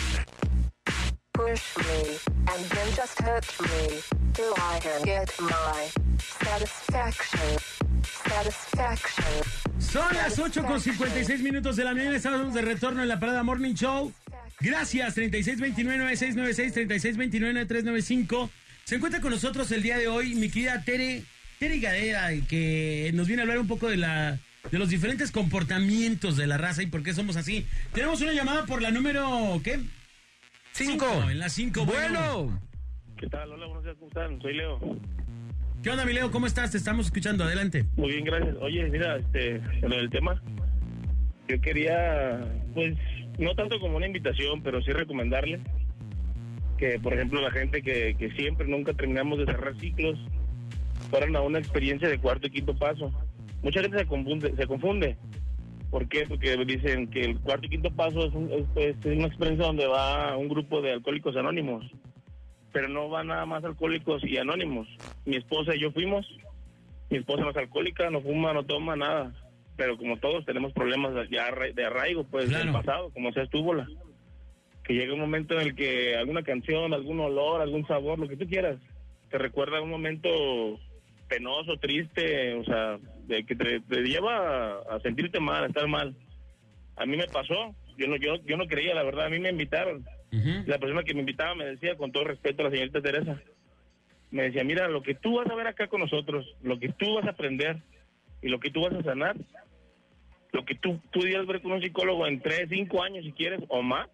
Push me, and then just hurt me, till I can get my satisfaction. Satisfaction. Son las 8 con 56 minutos de la mañana. Estamos de retorno en la Parada Morning Show. Gracias, 3629-9696, 3629-9395. Se encuentra con nosotros el día de hoy mi querida Tere, Tere Gadera, que nos viene a hablar un poco de la de los diferentes comportamientos de la raza y por qué somos así. Tenemos una llamada por la número, ¿qué? Cinco. En la 5. Bueno. ¿Qué tal? Hola, buenos días, ¿cómo están? Soy Leo. ¿Qué onda, mi Leo? ¿Cómo estás? Te estamos escuchando. Adelante. Muy bien, gracias. Oye, mira, este, en lo del tema, yo quería, pues, no tanto como una invitación, pero sí recomendarle que, por ejemplo, la gente que, que siempre, nunca terminamos de cerrar ciclos, fueran a una experiencia de cuarto y quinto paso. Mucha gente se confunde, se confunde. ¿Por qué? Porque dicen que el cuarto y quinto paso es, un- es, es una experiencia donde va un grupo de alcohólicos anónimos. pero no va nada más alcohólicos y anónimos. Mi esposa y yo fuimos. Mi esposa no es alcohólica, no fuma, no toma nada. Pero como todos tenemos problemas de, de arraigo, pues, del pasado, como sea estúvola. Que llega un momento en el que alguna canción, algún olor, algún sabor, lo que tú quieras, te recuerda un momento penoso, triste, o sea, de que te, te lleva a, sentirte mal, a estar mal. A mí me pasó, yo no, yo, yo no creía, la verdad, a mí me invitaron. La persona que me invitaba me decía, con todo respeto la señorita Teresa, me decía, mira, lo que tú vas a ver acá con nosotros, lo que tú vas a aprender y lo que tú vas a sanar, Lo que tú pudieras ver con un psicólogo en 3, 5 años si quieres o más,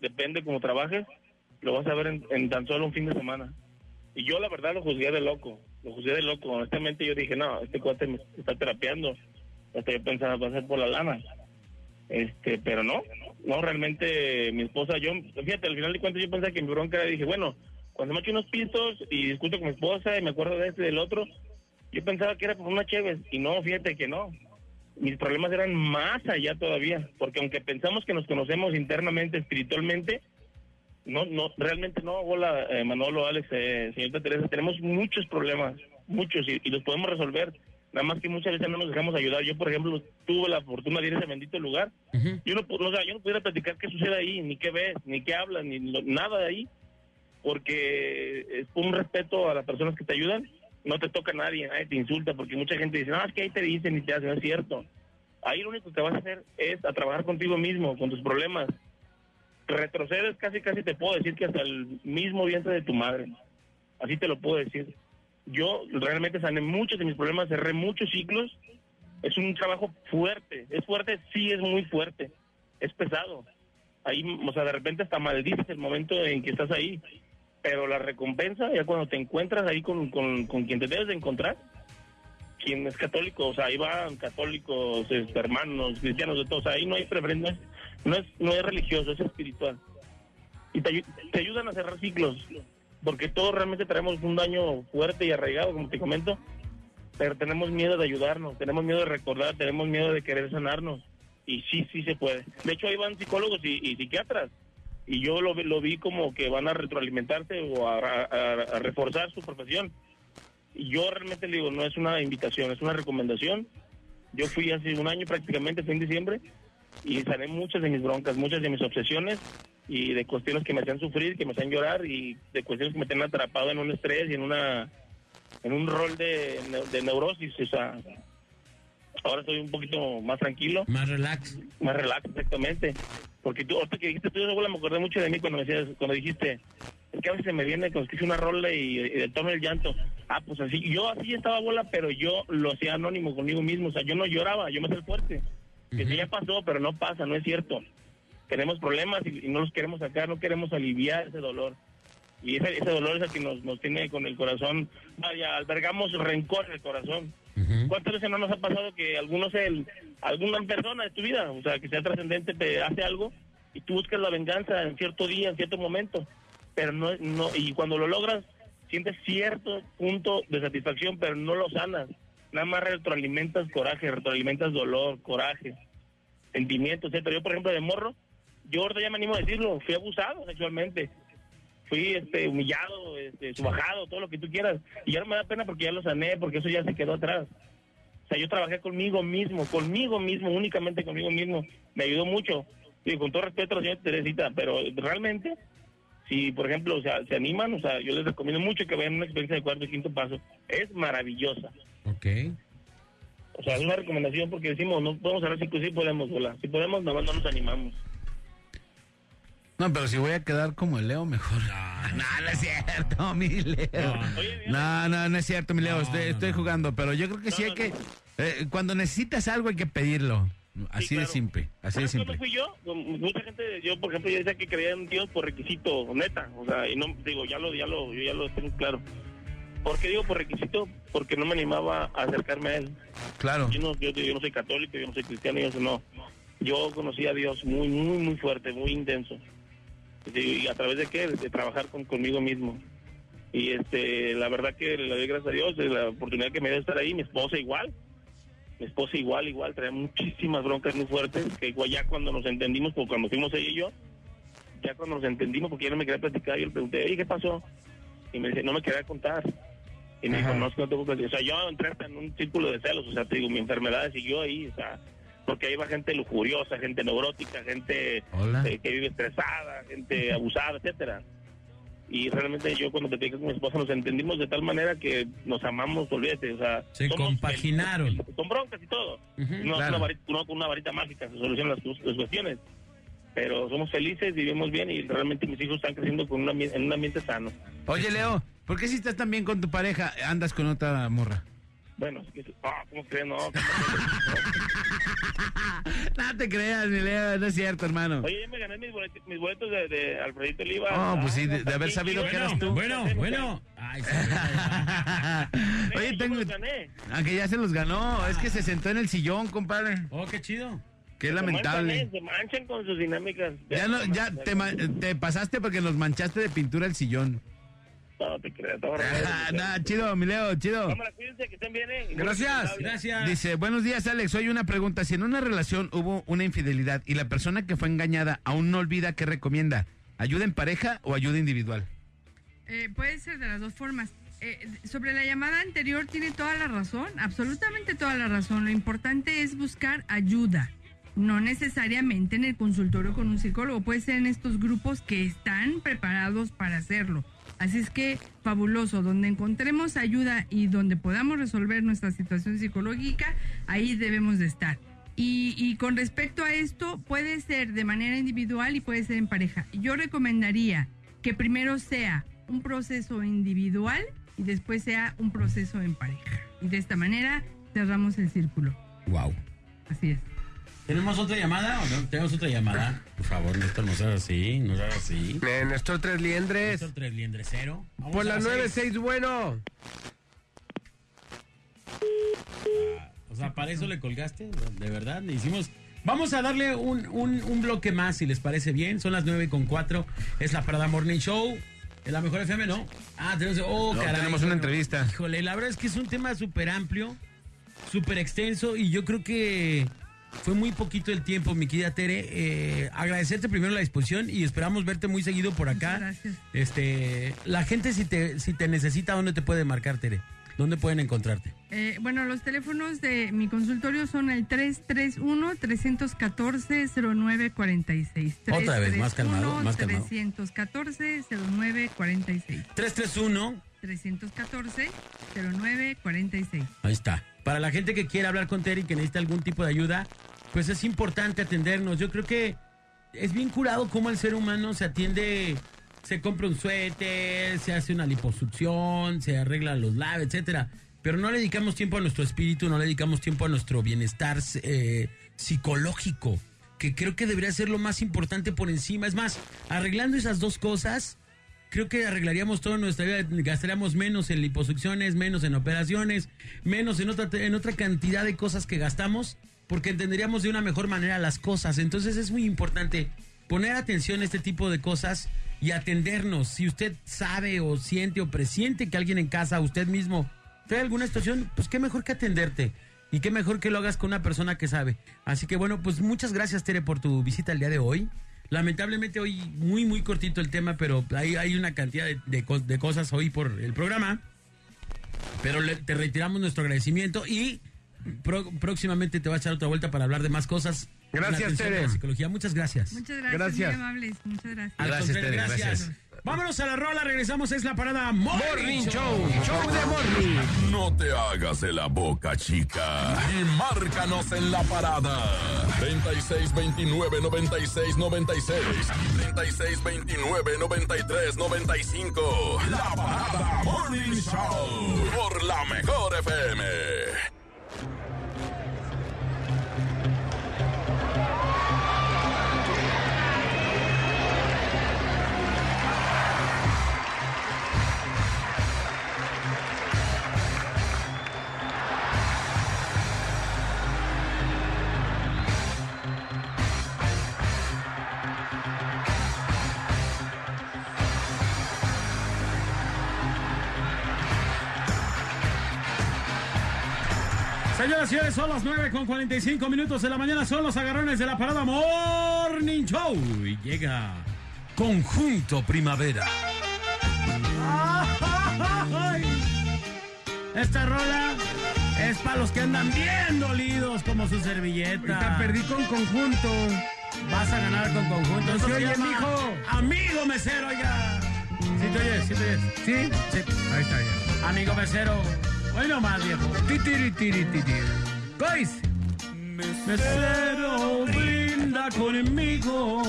depende cómo trabajes, lo vas a ver en, en tan solo un fin de semana. Y yo la verdad lo juzgué de loco, lo juzgué de loco. Honestamente yo dije, no, este cuate me está terapeando. Hasta yo pensaba, ser por la lana. Este, pero no, no, realmente mi esposa, yo, fíjate, al final de cuentas yo pensaba que mi bronca era, dije, bueno, cuando me echo unos pistos y discuto con mi esposa y me acuerdo de este y del otro, yo pensaba que era por una chévere y no, fíjate que no. Mis problemas eran más allá todavía, porque aunque pensamos que nos conocemos internamente, espiritualmente, no, no, realmente no, hola eh, Manolo, Alex, eh, señorita Teresa, tenemos muchos problemas, muchos, y, y los podemos resolver. Nada más que muchas veces no nos dejamos ayudar. Yo, por ejemplo, tuve la fortuna de ir a ese bendito lugar. Yo no, o sea, yo no pudiera platicar qué sucede ahí, ni qué ves, ni qué hablas, ni lo- nada de ahí, porque es un respeto a las personas que te ayudan. No te toca a nadie, nadie te insulta, porque mucha gente dice, no, es que ahí te dicen y te hacen, no es cierto. Ahí lo único que vas a hacer es a trabajar contigo mismo, con tus problemas. Retrocedes casi, casi te puedo decir que hasta el mismo vientre de tu madre. Así te lo puedo decir. Yo realmente sané muchos de mis problemas, cerré muchos ciclos. Es un trabajo fuerte. ¿Es fuerte? Sí, es muy fuerte. Es pesado. Ahí, o sea, de repente hasta maldices el momento en que estás ahí. Pero la recompensa, ya cuando te encuentras ahí con, con, con quien te debes de encontrar, quien es católico, o sea, ahí van católicos, este, hermanos, cristianos, de todos. ahí no hay preferencia, no es, no es religioso, es espiritual. Y te, ayu- te ayudan a cerrar ciclos, porque todos realmente tenemos un daño fuerte y arraigado, como te comento, pero tenemos miedo de ayudarnos, tenemos miedo de recordar, tenemos miedo de querer sanarnos. Y sí, sí se puede. De hecho, ahí van psicólogos y, y psiquiatras. Y yo lo, lo vi como que van a retroalimentarse o a, a- a reforzar su profesión. Y yo realmente le digo, no es una invitación, es una recomendación. Yo fui hace un año prácticamente, fue en diciembre, y sané muchas de mis broncas, muchas de mis obsesiones y de cuestiones que me hacían sufrir, que me hacían llorar y de cuestiones que me tenían atrapado en un estrés y en una en un rol de, de neurosis. O sea, ahora estoy un poquito más tranquilo. Más relax. Más relax, exactamente. Porque tú, ahorita que dijiste tú, abuela, me acordé mucho de mí cuando me decías, cuando dijiste, es que a veces me viene cuando escucho una rola y, y tono el llanto. Ah, pues así, yo así estaba abuela, pero yo lo hacía anónimo conmigo mismo. O sea, yo no lloraba, yo me hacía fuerte. Que sí ya pasó, pero no pasa, no es cierto. Tenemos problemas y, y no los queremos sacar, no queremos aliviar ese dolor. Y ese, ese dolor es el que nos, nos tiene con el corazón. Vaya, albergamos rencor en el corazón. ¿Cuántas veces no nos ha pasado que algunos, el, alguna persona de tu vida, o sea, que sea trascendente, te hace algo y tú buscas la venganza en cierto día, en cierto momento, pero no, no y cuando lo logras, sientes cierto punto de satisfacción, pero no lo sanas. Nada más retroalimentas coraje, retroalimentas dolor, coraje, sentimientos, etcétera. Yo, por ejemplo, de morro, yo ahorita ya me animo a decirlo, fui abusado sexualmente fui este humillado, este, subajado, todo lo que tú quieras. Y ya no me da pena porque ya lo sané, porque eso ya se quedó atrás. O sea, yo trabajé conmigo mismo, conmigo mismo, únicamente conmigo mismo. Me ayudó mucho. Y con todo respeto a la señora Teresita, pero realmente, si por ejemplo o sea, se animan, o sea, yo les recomiendo mucho que vean una experiencia de cuarto y quinto paso. Es maravillosa. Ok. O sea, es una recomendación porque decimos, no podemos cerrar cinco, sí podemos, hola. Si podemos, nada más no nos animamos. No, pero si voy a quedar como el Leo, mejor. No, no, es cierto, mi Leo. No, no, no es cierto, mi Leo. estoy, estoy jugando, pero yo creo que sí hay que. eh, cuando necesitas algo hay que pedirlo. Así de simple, así de ¿Sabes cuándo simple. fui yo? Mucha gente, yo por ejemplo, yo decía que creía en Dios por requisito, neta. O sea, y no, digo, ya lo, ya lo, yo ya lo tengo claro. ¿Por qué digo por requisito? Porque no me animaba a acercarme a él. Claro. Yo no, yo, yo no soy católico, yo no soy cristiano, yo no. Yo conocí a Dios muy, muy, muy fuerte, muy intenso. Y a través de qué? De trabajar con, conmigo mismo. Y este, la verdad que le doy gracias a Dios de la oportunidad que me dio de estar ahí. Mi esposa igual. Mi esposa igual, igual. Traía muchísimas broncas muy fuertes. Que igual ya cuando nos entendimos, porque cuando fuimos ella y yo, ya cuando nos entendimos, porque ella no me quería platicar, yo le pregunté, oye, ¿qué pasó? Y me dice, no me quería contar. Y me dijo, no, no te platicar. O sea, yo entré hasta en un círculo de celos. O sea, te digo, mi enfermedad siguió ahí. O sea, porque ahí va gente lujuriosa, gente neurótica, gente eh, que vive estresada, gente abusada, etcétera. Y realmente yo cuando platiqué con mi esposa nos entendimos de tal manera que nos amamos, olvídate, o sea... Se compaginaron. felices, Con broncas y todo. Ujú, no, es claro. una varita, no con una varita mágica se solucionan las, las cuestiones. Pero somos felices, vivimos bien y realmente mis hijos están creciendo con un ambi- en un ambiente sano. Oye, Leo, ¿por qué si estás tan bien con tu pareja andas con otra morra? Bueno, es que... Ah, ¿cómo creen? No. No te creas, mi Leo, no es cierto, hermano. Oye, yo me gané mis boletos, mis boletos de, de Alfredito Oliva. Oh, pues sí, de- de haber sabido sí, que bueno, eras tú. Bueno, bueno. Ay, sí, Oye, tengo. los. Aunque ya se los ganó, es que se sentó en el sillón, compadre. Oh, qué chido. Qué Se lamentable. manchan, Se manchan con sus dinámicas. Ya no, ya te, te pasaste porque nos manchaste de pintura el sillón. No te creas, Ah, nah, chido, mi Leo, chido. Cámara, cuídense, que estén bien, eh. Gracias. Gracias. Dice, buenos días, Alex. Hoy una pregunta. Si en una relación hubo una infidelidad y la persona que fue engañada aún no olvida, ¿qué recomienda? ¿Ayuda en pareja o ayuda individual? Eh, puede ser de las dos formas. Eh, sobre la llamada anterior tiene toda la razón, absolutamente toda la razón. Lo importante es buscar ayuda, no necesariamente en el consultorio con un psicólogo, puede ser en estos grupos que están preparados para hacerlo. Así es que fabuloso, donde encontremos ayuda y donde podamos resolver nuestra situación psicológica, ahí debemos de estar. Y, y con respecto a esto, puede ser de manera individual y puede ser en pareja. Yo recomendaría que primero sea un proceso individual y después sea un proceso en pareja. Y de esta manera cerramos el círculo. Wow. Así es. ¿Tenemos otra llamada o no? ¿Tenemos otra llamada? Por favor, Néstor, no seas así, no seas así. Eh, Néstor Tres Liendres. Néstor Tres Liendres cero. Vamos Por la las seis. 96, bueno. O sea, ¿para eso le colgaste? ¿De verdad? Le hicimos... Vamos a darle un, un, un bloque más, si les parece bien. Son las 9 con 4. Es la Parada Morning Show. ¿En la mejor FM, no? Ah, tenemos... Oh, No, caray. tenemos una entrevista. Híjole, la verdad es que es un tema súper amplio, súper extenso y yo creo que fue muy poquito el tiempo, mi querida Tere. Eh, agradecerte primero la disposición y esperamos verte muy seguido por acá. Gracias. Este, la gente si te, si te necesita, ¿dónde te puede marcar, Tere? ¿Dónde pueden encontrarte? Eh, bueno, los teléfonos de mi consultorio son el 331-314-0946. Otra vez, más calmado, más calmado. 314-0946. 331. 314-0946. Ahí está. Para la gente que quiera hablar con Tere y que necesita algún tipo de ayuda, pues es importante atendernos. Yo creo que es bien curado cómo el ser humano se atiende, se compra un suéter, se hace una liposucción, se arregla los labios, etcétera. Pero no le dedicamos tiempo a nuestro espíritu, no le dedicamos tiempo a nuestro bienestar eh, psicológico, que creo que debería ser lo más importante por encima. Es más, arreglando esas dos cosas, creo que arreglaríamos toda nuestra vida, gastaríamos menos en liposucciones, menos en operaciones, menos en otra, en otra cantidad de cosas que gastamos, porque entenderíamos de una mejor manera las cosas. Entonces es muy importante poner atención a este tipo de cosas y atendernos. Si usted sabe o siente o presiente que alguien en casa, usted mismo, trae alguna situación, pues qué mejor que atenderte. Y qué mejor que lo hagas con una persona que sabe. Así que bueno, pues muchas gracias Tere por tu visita el día de hoy. Lamentablemente hoy muy, muy cortito el tema, pero hay, hay una cantidad de, de co- de cosas hoy por el programa. Pero le- te reiteramos nuestro agradecimiento y pro- próximamente te va a echar otra vuelta para hablar de más cosas. Gracias, Tere. psicología. Muchas gracias. Muchas gracias, Gracias. muy amables. Muchas gracias. Gracias, Tere, gracias. Vámonos a la rola, regresamos, es la parada Morning, Morning Show. Show. Show de Morning. No te hagas de la boca, chica. Y márcanos en la parada. 3629-9696. 3629-9395. La parada Morning Show. Por la mejor FM. Señoras y señores, son las 9 con 45 minutos de la mañana, son los agarrones de la parada Morning Show. Y llega Conjunto Primavera. Ay. Esta rola es para los que andan bien dolidos como su servilleta. Ahorita perdí con conjunto. Vas a ganar con conjunto. Eso se oye, mijo. Amigo mesero, oiga. ¿Sí te oyes? ¿Sí te oyes? ¿Sí? Sí. Ahí está ya. Amigo mesero. Hoy no más, viejo. Titiri, tiri, tiri. Guys. Mesero, brinda conmigo.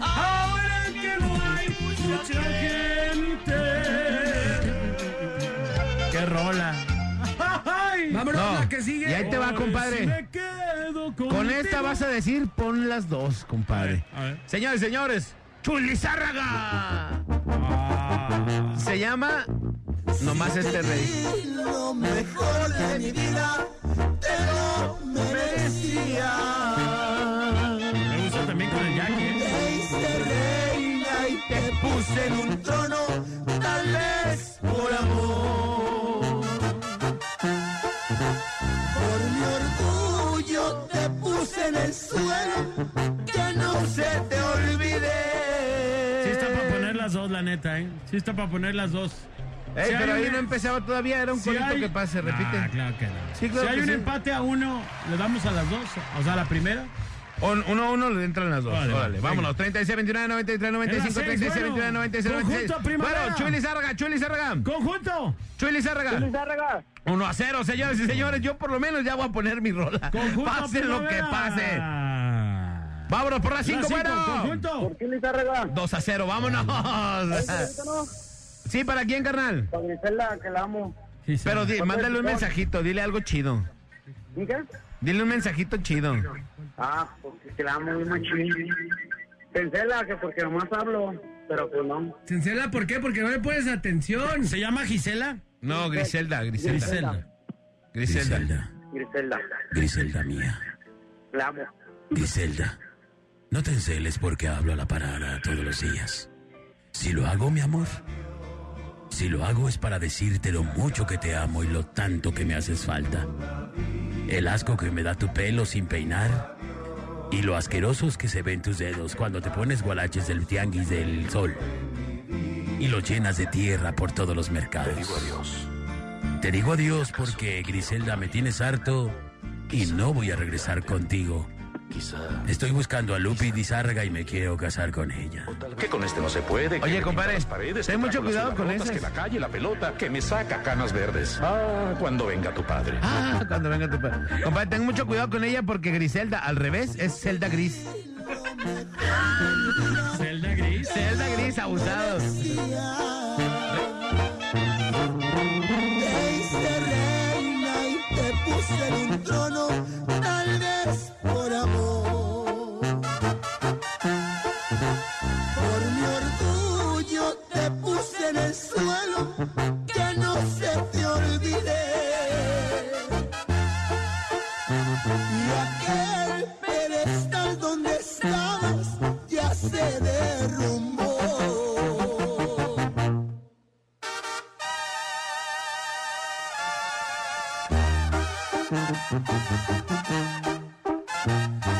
Ahora que no hay mucha gente. ¡Qué rola! Vámonos, No, la que sigue. y ahí te va, compadre. Con esta vas a decir, pon las dos, compadre. A ver, a ver. Señores, señores, Chulizárraga. Ah. Se llama Nomás este rey. Lo mejor de mi vida te lo merecía. Me gusta también con el Jackie, ¿eh? Te hice reina y te puse en un trono, tal vez por amor. Por mi orgullo te puse en el suelo, que no se te olvide. Sí está para poner las dos, la neta, ¿eh? Sí está para poner las dos. Ey, Si pero ahí un- no empezaba todavía, era un si corito hay- que pasa, se repite. Ah, claro que no. Sí, claro si hay un sí. empate a uno, ¿le damos a las dos? O sea, a la primera. Un- uno a uno le entran las dos. Vale, Órale, vámonos. 36, 29, 93, 95, seis, 36, bueno. 29, 96, 96. Conjunto, primavera. Bueno, Chuy Lizárraga, Chuy Lizárraga. ¡Conjunto! Chuy Lizárraga. 1 a 0, señores y señores. Yo por lo menos ya voy a poner mi rola. ¡Conjunto, Pase lo que primavera! pase. Vámonos por las 5, La cinco, bueno. ¡Conjunto! 2 a 0, vámonos. Sí, ¿para quién, carnal? Para Griselda, que la amo. Sí, sí. Pero di- mándale un mensajito, dile algo chido. ¿Y qué? Dile un mensajito chido. Ah, porque que la amo muy machín. Pensela, que porque nomás hablo, pero pues no. Sincera, ¿por qué? Porque no le pones atención. ¿Se llama Gisela? No, Griselda, Griselda. Griselda. Griselda. Griselda, Griselda mía. la amo. Griselda, no te enceles porque hablo a la parada todos los días. Si lo hago, mi amor, si lo hago es para decirte lo mucho que te amo y lo tanto que me haces falta. El asco que me da tu pelo sin peinar y lo asquerosos que se ven tus dedos cuando te pones gualaches del tianguis del sol y lo llenas de tierra por todos los mercados. Te digo adiós. Te digo adiós porque Griselda me tienes harto y no voy a regresar contigo. Estoy buscando a Lupi Dizárraga y me quiero casar con ella. Que con este no se puede. Oye, compadre, pinta las paredes, ten mucho cuidado con pelotas, esas. Que la calle, la pelota, que me saca canas verdes. Ah, cuando venga tu padre. Ah, cuando venga tu padre. Compadre, ten mucho cuidado con ella porque Griselda, al revés, es Zelda Gris. Zelda Gris. Zelda Gris, abusados. Thank you.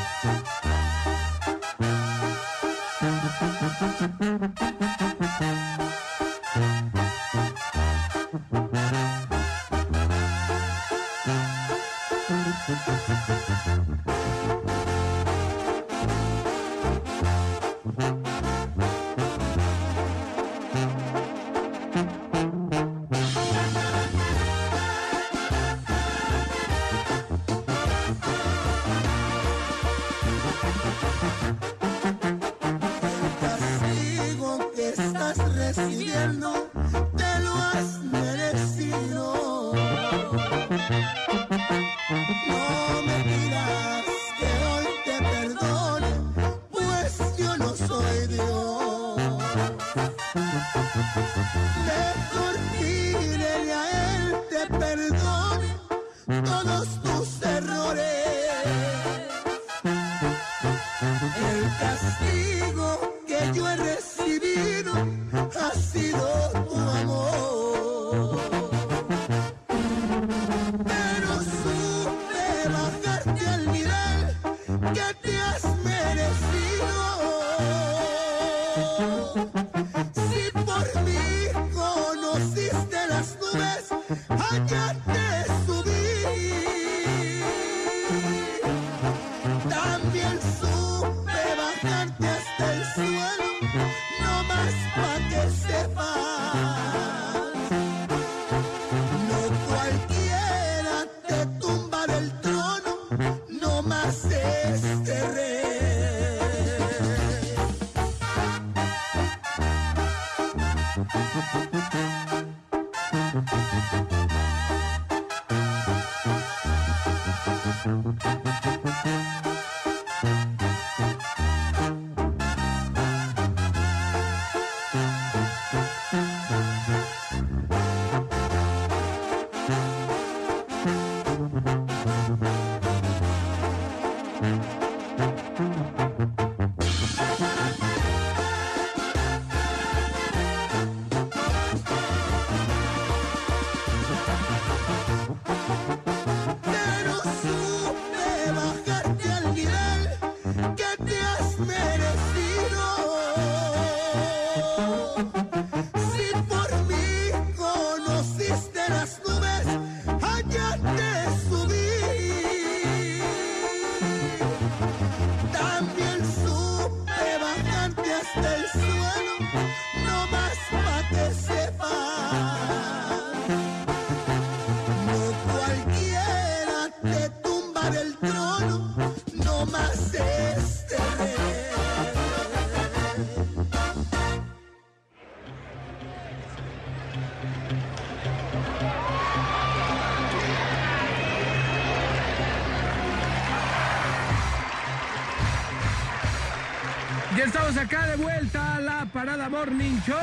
Acá de vuelta a la Parada Morning Show.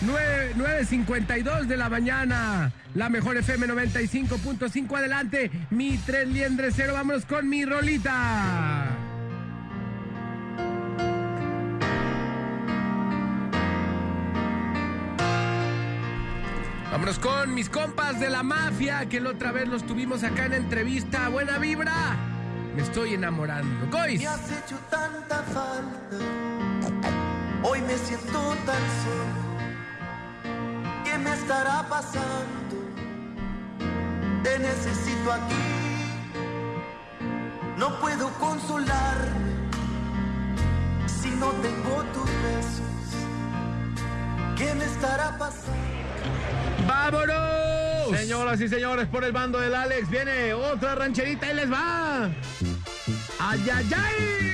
9 9.52 de la mañana. La mejor FM 95.5. Adelante. Mi tres liendres cero. Vámonos con mi rolita. Vámonos con mis compas de la mafia, que la otra vez los tuvimos acá en entrevista. Buena vibra. Me estoy enamorando. Cois. Me has hecho tanta falta. Hoy me siento tan solo. ¿Qué me estará pasando? Te necesito aquí. No puedo consolarme si no tengo tus besos. ¿Qué me estará pasando? ¡Vámonos! Señoras y señores, por el bando del Alex viene otra rancherita y les va. ¡Ay, ay, ay!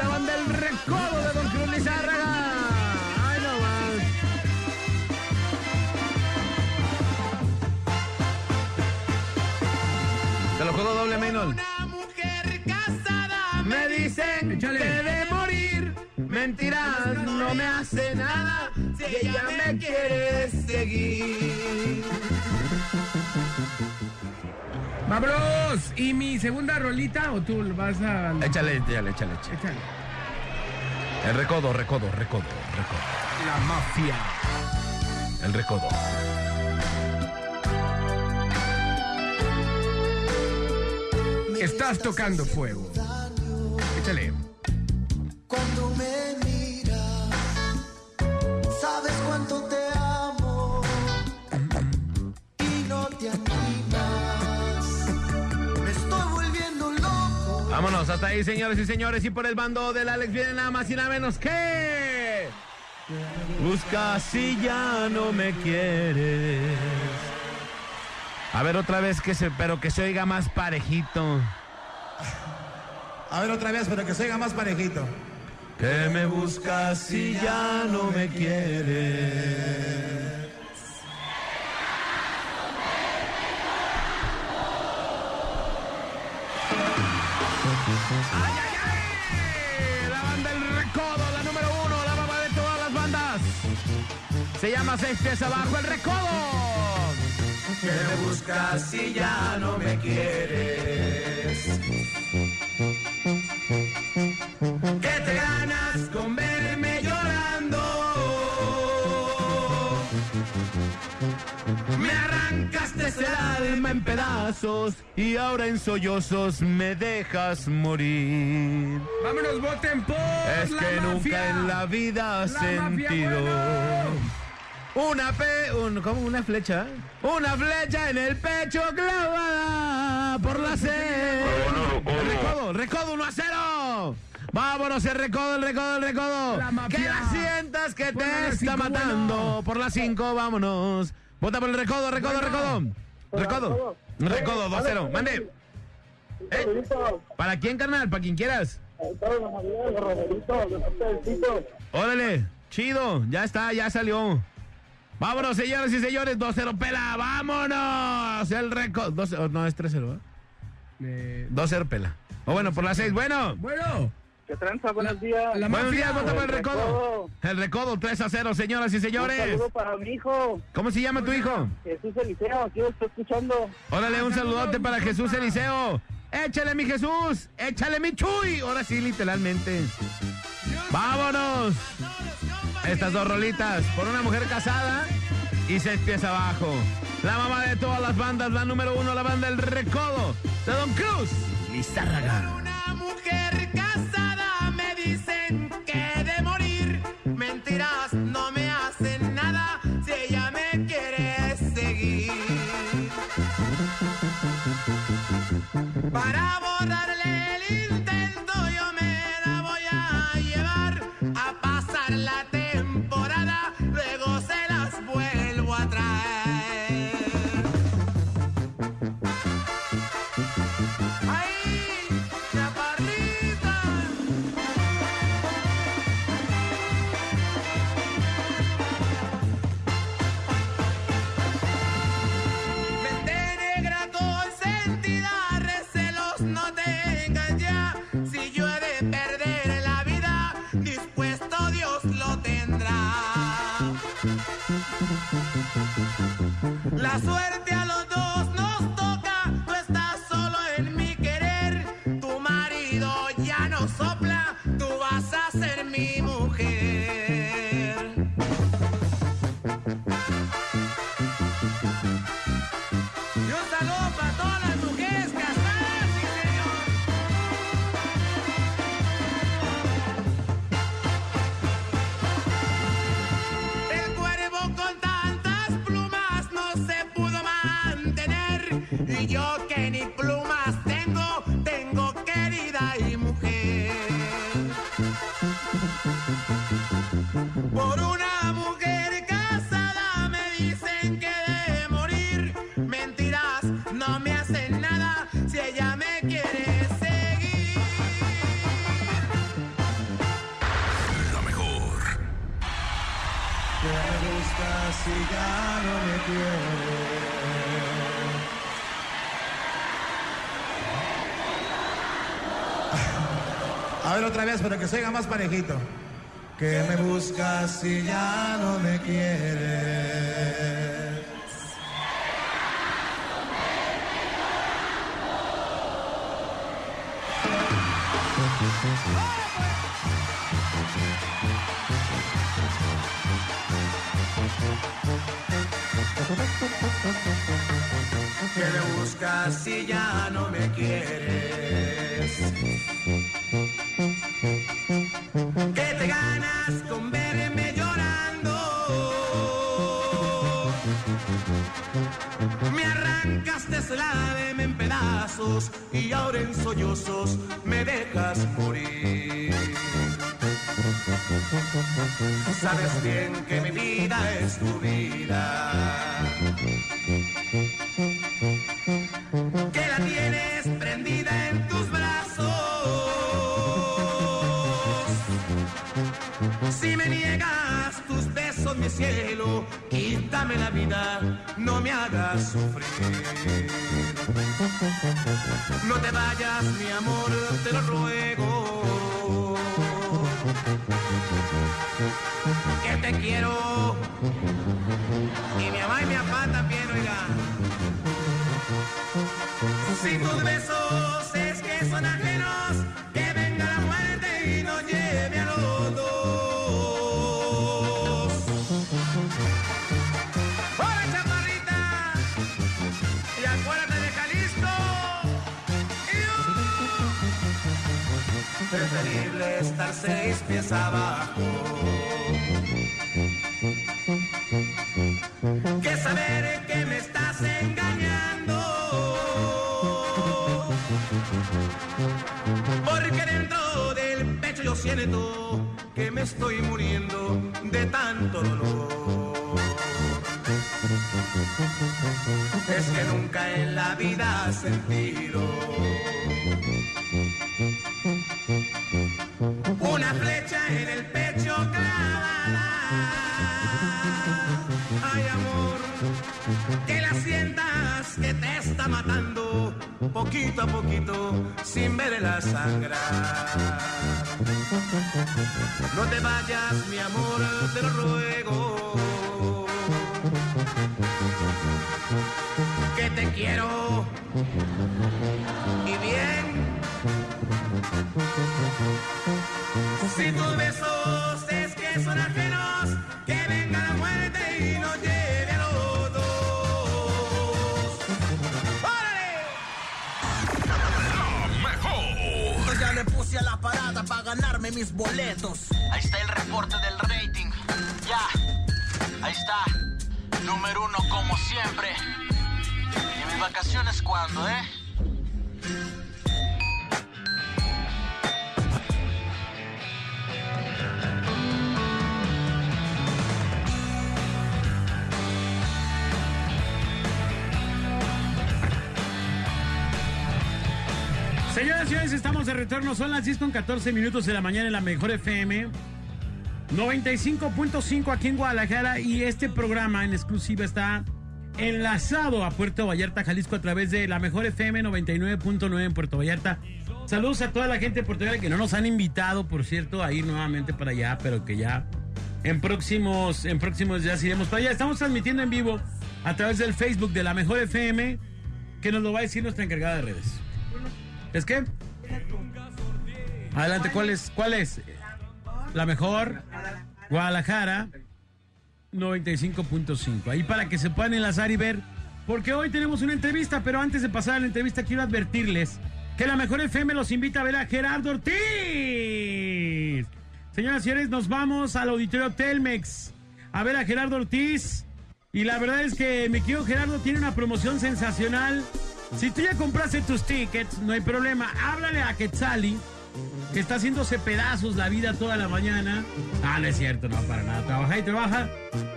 La banda del recodo de Don Cruz Lizárraga. ¡Ay, no más! Te lo juego doble menor. Me dicen que de morir. Mentiras, no me hace nada. Si ella me quiere seguir. ¡Vámonos! ¿Y mi segunda rolita o tú vas a...? Échale, échale, échale, échale. Échale. El recodo, recodo, recodo, recodo. La mafia. El recodo. Estás tocando fuego. Échale. Cuando me miras, sabes cuánto te hasta ahí, señores y señores. Y por el bando del Alex viene nada más y nada menos que. Busca si ya no me quieres. A ver otra vez que se, pero que se oiga más parejito. A ver otra vez, pero que se oiga más parejito. Que me buscas si ya no me quieres. ¡Ay, ay, ay! La banda El Recodo, la número uno, la mamá de todas las bandas. Se llama Seis Pies Abajo, El Recodo. Que me buscas si ya no me quieres. Y ahora en sollozos me dejas morir. Vámonos, voten por Es la que mafia. nunca en la vida has La sentido bueno. una pe, un, ¿cómo? Una flecha, una flecha en el pecho clavada por la sed. Recodo, recodo 1 a 0. Vámonos, el recodo, el recodo, el recodo. La. Que la sientas que Ponle te está cinco, matando. bueno. Por las 5, vámonos. Vota por el recodo, recodo, recodo. Recodo. Recodo, 2 a 0. Mande. ¿Eh? ¿Para quién, carnal? ¿Para quien quieras? Órale, chido, ya está, ya salió. Vámonos, señores y señores, 2-0 pela, vámonos. El récord. 2 no, es 3-0, ¿eh? Eh, 2-0 pela. O bueno, por las 6. Bueno. Bueno. ¿Qué tranza? Buenos días. la Buenos días, vota por el recodo. El recodo 3 a 0, señoras y Un señores. saludo para mi hijo, ¿Cómo se llama tu hijo? Jesús Eliseo, aquí lo estoy escuchando. Órale, un saludote para Jesús Eliseo. Échale, mi Jesús. Échale, mi Chuy. Ahora sí, literalmente. Vámonos. Estas dos rolitas por una mujer casada y seis pies abajo. La mamá de todas las bandas, la número uno, la banda El Recodo de Don Cruz. Lizárraga. Una mujer Para vez, pero que se más parejito. Que me buscas si ya no me quieres. Que me buscas si ya no me quieres. En sollozos me dejas morir. Sabes bien que mi vida es tu vida. Abajo. Que saber que me estás engañando. Porque dentro del pecho yo siento que me estoy muriendo de tanto dolor. Es que nunca en la vida has sentido una flecha en el pecho clavada. Ay, amor, que la sientas que te está matando poquito a poquito, sin verla sangrar. No te vayas, mi amor, te lo ruego. Que te quiero y bien. Si tus besos es que son ajenos, que venga la muerte y nos lleve a los dos. La mejor. Pues ya le puse a la parada para ganarme mis boletos. Ahí está el reporte del rating. Ya, ahí está. Número uno como siempre. ¿Y mis vacaciones cuándo, eh? Estamos de retorno. Son las 10 con 14 minutos de la mañana en la mejor FM. 95.5 aquí en Guadalajara. Y este programa en exclusiva está enlazado a Puerto Vallarta, Jalisco, a través de la mejor FM 99.9 en Puerto Vallarta. Saludos a toda la gente de Puerto Vallarta que no nos han invitado, por cierto, a ir nuevamente para allá, pero que ya en próximos, en próximos días iremos para allá. Estamos transmitiendo en vivo a través del Facebook de la mejor FM, que nos lo va a decir nuestra encargada de redes. ¿Es qué? Adelante, ¿cuál es? ¿Cuál es? La mejor. Guadalajara 95.5. Ahí para que se puedan enlazar y ver. Porque hoy tenemos una entrevista, pero antes de pasar a la entrevista quiero advertirles que la mejor FM los invita a ver a Gerardo Ortiz. Señoras y señores, nos vamos al auditorio Telmex a ver a Gerardo Ortiz. Y la verdad es que mi querido Gerardo tiene una promoción sensacional. Si tú ya compraste tus tickets, no hay problema. Háblale a Quetzali, que está haciéndose pedazos la vida toda la mañana. Ah, no es cierto, no, para nada. Trabaja y trabaja.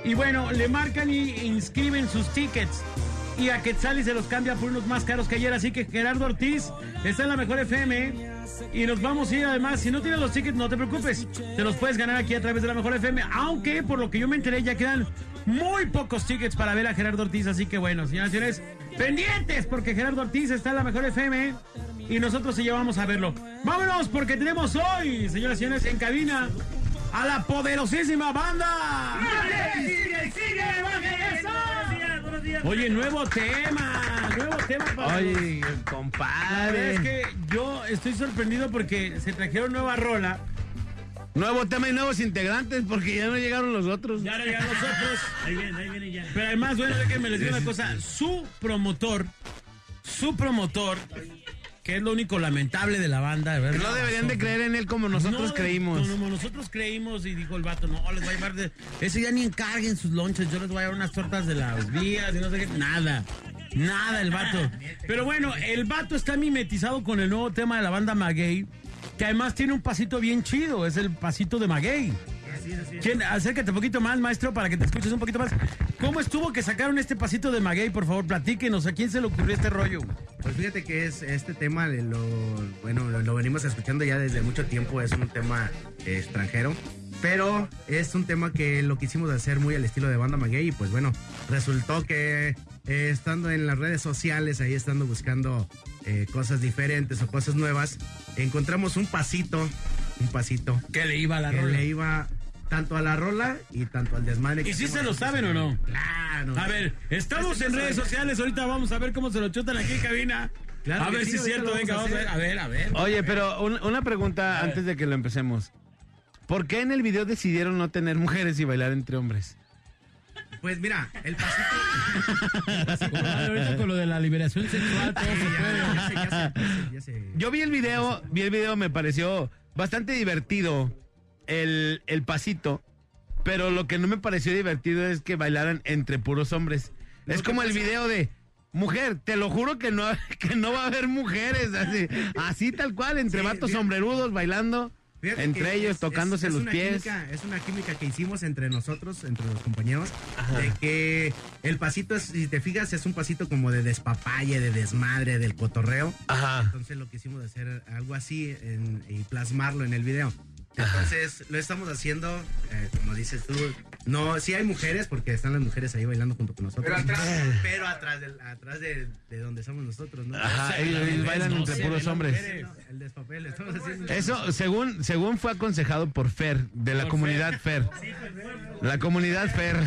Y bueno, le marcan y inscriben sus tickets. Y a Quetzali se los cambia por unos más caros que ayer. Así que Gerardo Ortiz está en la mejor FM. Y nos vamos a ir además. Si no tienes los tickets, no te preocupes. Te los puedes ganar aquí a través de la mejor FM. Aunque, por lo que yo me enteré, ya quedan muy pocos tickets para ver a Gerardo Ortiz. Así que bueno, señoras y señores, pendientes porque Gerardo Ortiz está en la mejor FM. Y nosotros se llevamos a verlo. Vámonos porque tenemos hoy, señoras y señores, en cabina a la poderosísima banda. ¡Sigue, sigue, Oye, nuevo tema, nuevo tema para Oye, La verdad compadre. es que yo estoy sorprendido porque se trajeron nueva rola. Nuevo tema y nuevos integrantes porque ya no llegaron los otros. Ya no llegan los otros. Ahí viene, ahí viene ya. Pero además, bueno, déjenme les digo una cosa. Su promotor, su promotor, que es lo único lamentable de la banda, verdad. No deberían de creer en él como nosotros No, creímos. Como nosotros creímos y dijo el vato, no, les voy a llevar de... Ese ya ni encarguen sus lonches, yo les voy a llevar unas tortas de las vías y no sé qué. Nada, nada el vato. Pero bueno, el vato está mimetizado con el nuevo tema de la banda Maguey, que además tiene un pasito bien chido, es el pasito de Maguey. ¿Quién? Acércate un poquito más, maestro, para que te escuches un poquito más. ¿Cómo estuvo que sacaron este pasito de Maguey? Por favor, platíquenos. ¿A quién se le ocurrió este rollo? Pues fíjate que es este tema, lo, bueno, lo, lo venimos escuchando ya desde mucho tiempo, es un tema eh, extranjero, pero es un tema que lo quisimos hacer muy al estilo de banda maguey y pues bueno, resultó que eh, estando en las redes sociales, ahí estando buscando eh, cosas diferentes o cosas nuevas, encontramos un pasito, un pasito. Que le iba a la que rola. le iba tanto a la rola y tanto al desmadre. ¿Y que si se lo nosotros. saben o no? Claro. A ver, estamos en redes sociales, ahorita vamos a ver cómo se lo chutan aquí en cabina. Claro a ver sí, si es cierto, venga, vamos a a ver, a ver, a ver. Oye, pero un- una pregunta antes de que lo empecemos. ¿Por qué en el video decidieron no tener mujeres y bailar entre hombres? Pues mira, el pasito. ahorita con lo de la liberación sexual, todo se puede. Yo vi el video, vi el video, me pareció bastante divertido el, el pasito, pero lo que no me pareció divertido es que bailaran entre puros hombres. Es como el video de mujer, te lo juro que no, que no va a haber mujeres, así, así tal cual, entre Sí, vatos sombrerudos bailando, Fíjate entre que ellos es- tocándose es- es los pies. química- es una química que hicimos entre nosotros, entre los compañeros, de que el pasito, es, si te fijas, es un pasito como de despapalle, de desmadre, del cotorreo. Ajá. Entonces lo quisimos hacer algo así en- y plasmarlo en el video. Entonces, lo estamos haciendo, eh, como dices tú, no, sí hay mujeres, porque están las mujeres ahí bailando junto con nosotros. Pero atrás. Pero atrás, del- atrás de, de donde estamos nosotros, ¿no? Ajá, ellos- ellos bailan No entre puros hombres. mujeres, El despapel, estamos haciendo. Eso, según, según fue aconsejado por Fer, de la Por comunidad Fer. La comunidad Fer.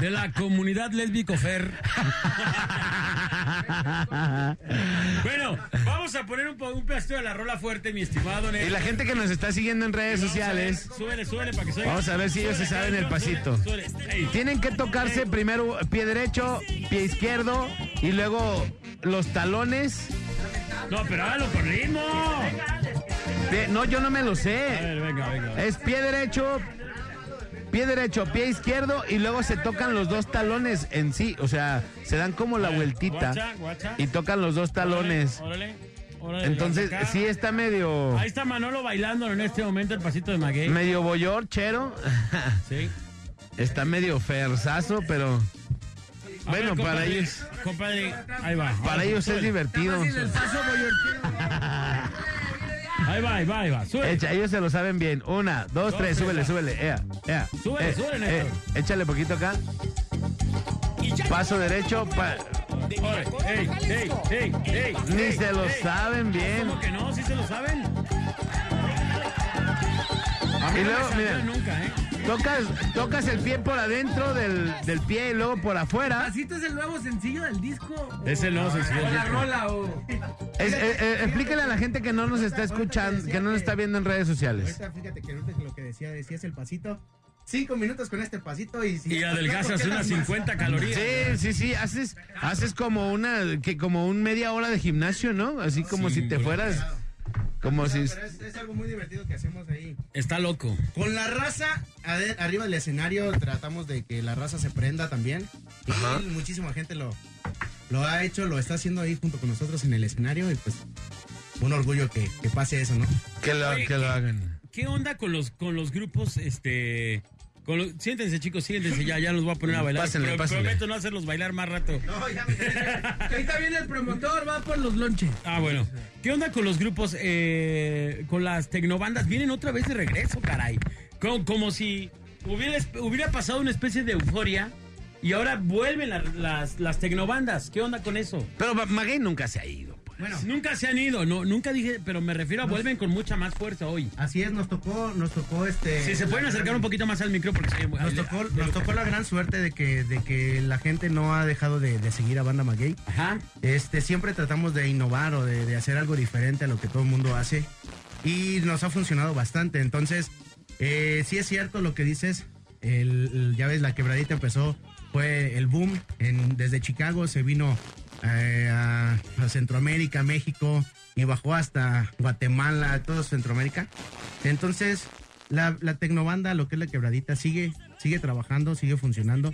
De la comunidad lésbico Fer. bueno, vamos a poner un, un pedacito de la rola fuerte, mi estimado. Y la gente que nos está siguiendo en redes sociales, Súbele, súbele para que se oiga. vamos a ver si ellos se saben el pasito. Tienen que tocarse primero pie derecho, pie izquierdo y luego los talones. No, pero hágalo con ritmo. Pie- no, yo no me lo A sé. ver, venga, venga. Es pie derecho, pie derecho, pie izquierdo y luego se tocan los dos talones en sí. O sea, se dan como la vueltita Guacha, guacha. y tocan los dos talones. Órale, Entonces, sí está medio, Ahí está Manolo bailando en este momento el pasito de Maguey. medio boyor, chero. Sí. Está medio ferzazo, pero A bueno, ver, para compadre, ellos, Compadre, ahí va. para ellos es divertido. Ahí va, ahí va, ahí va. Echa, ellos se lo saben bien. Una, dos, Dos, tres, tres, súbele, súbele. Ea, ea. Súbele, Eh, súbele, eh, échale poquito acá. Paso derecho. pa-. Ey, ey, ey, ey. Ni se lo saben bien. ¿Cómo que no? ¿Sí se lo saben? A mí Y no luego, me mira. nunca, ¿eh? Tocas, tocas el pie por adentro del, del pie y luego por afuera. Pasito es el nuevo sencillo del disco. Ese no, sencillo. O la rola o. Es- eh, eh, explíquele a la gente que no nos está escuchando, que no nos está viendo en redes sociales. Ahorita fíjate que ahorita lo que decía, decías el pasito. Cinco minutos con este pasito y si Y adelgazas unas 50 calorías. Sí, sí, sí, haces, haces como una, que como un media hora de gimnasio, ¿no? Así como si te fueras, como si... Pero es, es algo muy divertido que hacemos ahí. Está loco. Con la raza arriba del escenario tratamos de que la raza se prenda también. Y muchísima gente lo, lo ha hecho, lo está haciendo ahí junto con nosotros en el escenario y pues un orgullo que, que pase eso, ¿no? Que lo, Oye, que lo hagan. ¿Qué onda con los, con los grupos, este... Con los- siéntense, chicos, siéntense ya, ya los voy a poner a bailar. Pásenle, pásenle. Prometo no hacerlos bailar más rato. Ahorita viene el promotor, va por los lonches. Ah, bueno. ¿Qué onda con los grupos, eh, con las tecnobandas? Vienen otra vez de regreso, caray. Como, como si hubiera, hubiera pasado una especie de euforia y ahora vuelven la- las, las tecnobandas. ¿Qué onda con eso? Pero Ma- Maguey nunca se ha ido. Bueno, Nunca se han ido, no, nunca dije, pero me refiero a vuelven con mucha más fuerza hoy. así es, nos tocó, nos tocó este. Si se pueden acercar gran- un poquito más al micro porque se Nos tocó, nos tocó la gran suerte de que, de que la gente no ha dejado de, de seguir a Banda Maguey. Ajá. Este, siempre tratamos de innovar o de, de hacer algo diferente a lo que todo el mundo hace. Y nos ha funcionado bastante. Entonces, eh, sí es cierto lo que dices. El, el- ya ves, la quebradita empezó, fue el boom. En, desde Chicago se vino eh, a, Centroamérica, México, y bajó hasta Guatemala, todo Centroamérica. Entonces, la, la tecnobanda, lo que es la quebradita, sigue, sigue trabajando, sigue funcionando.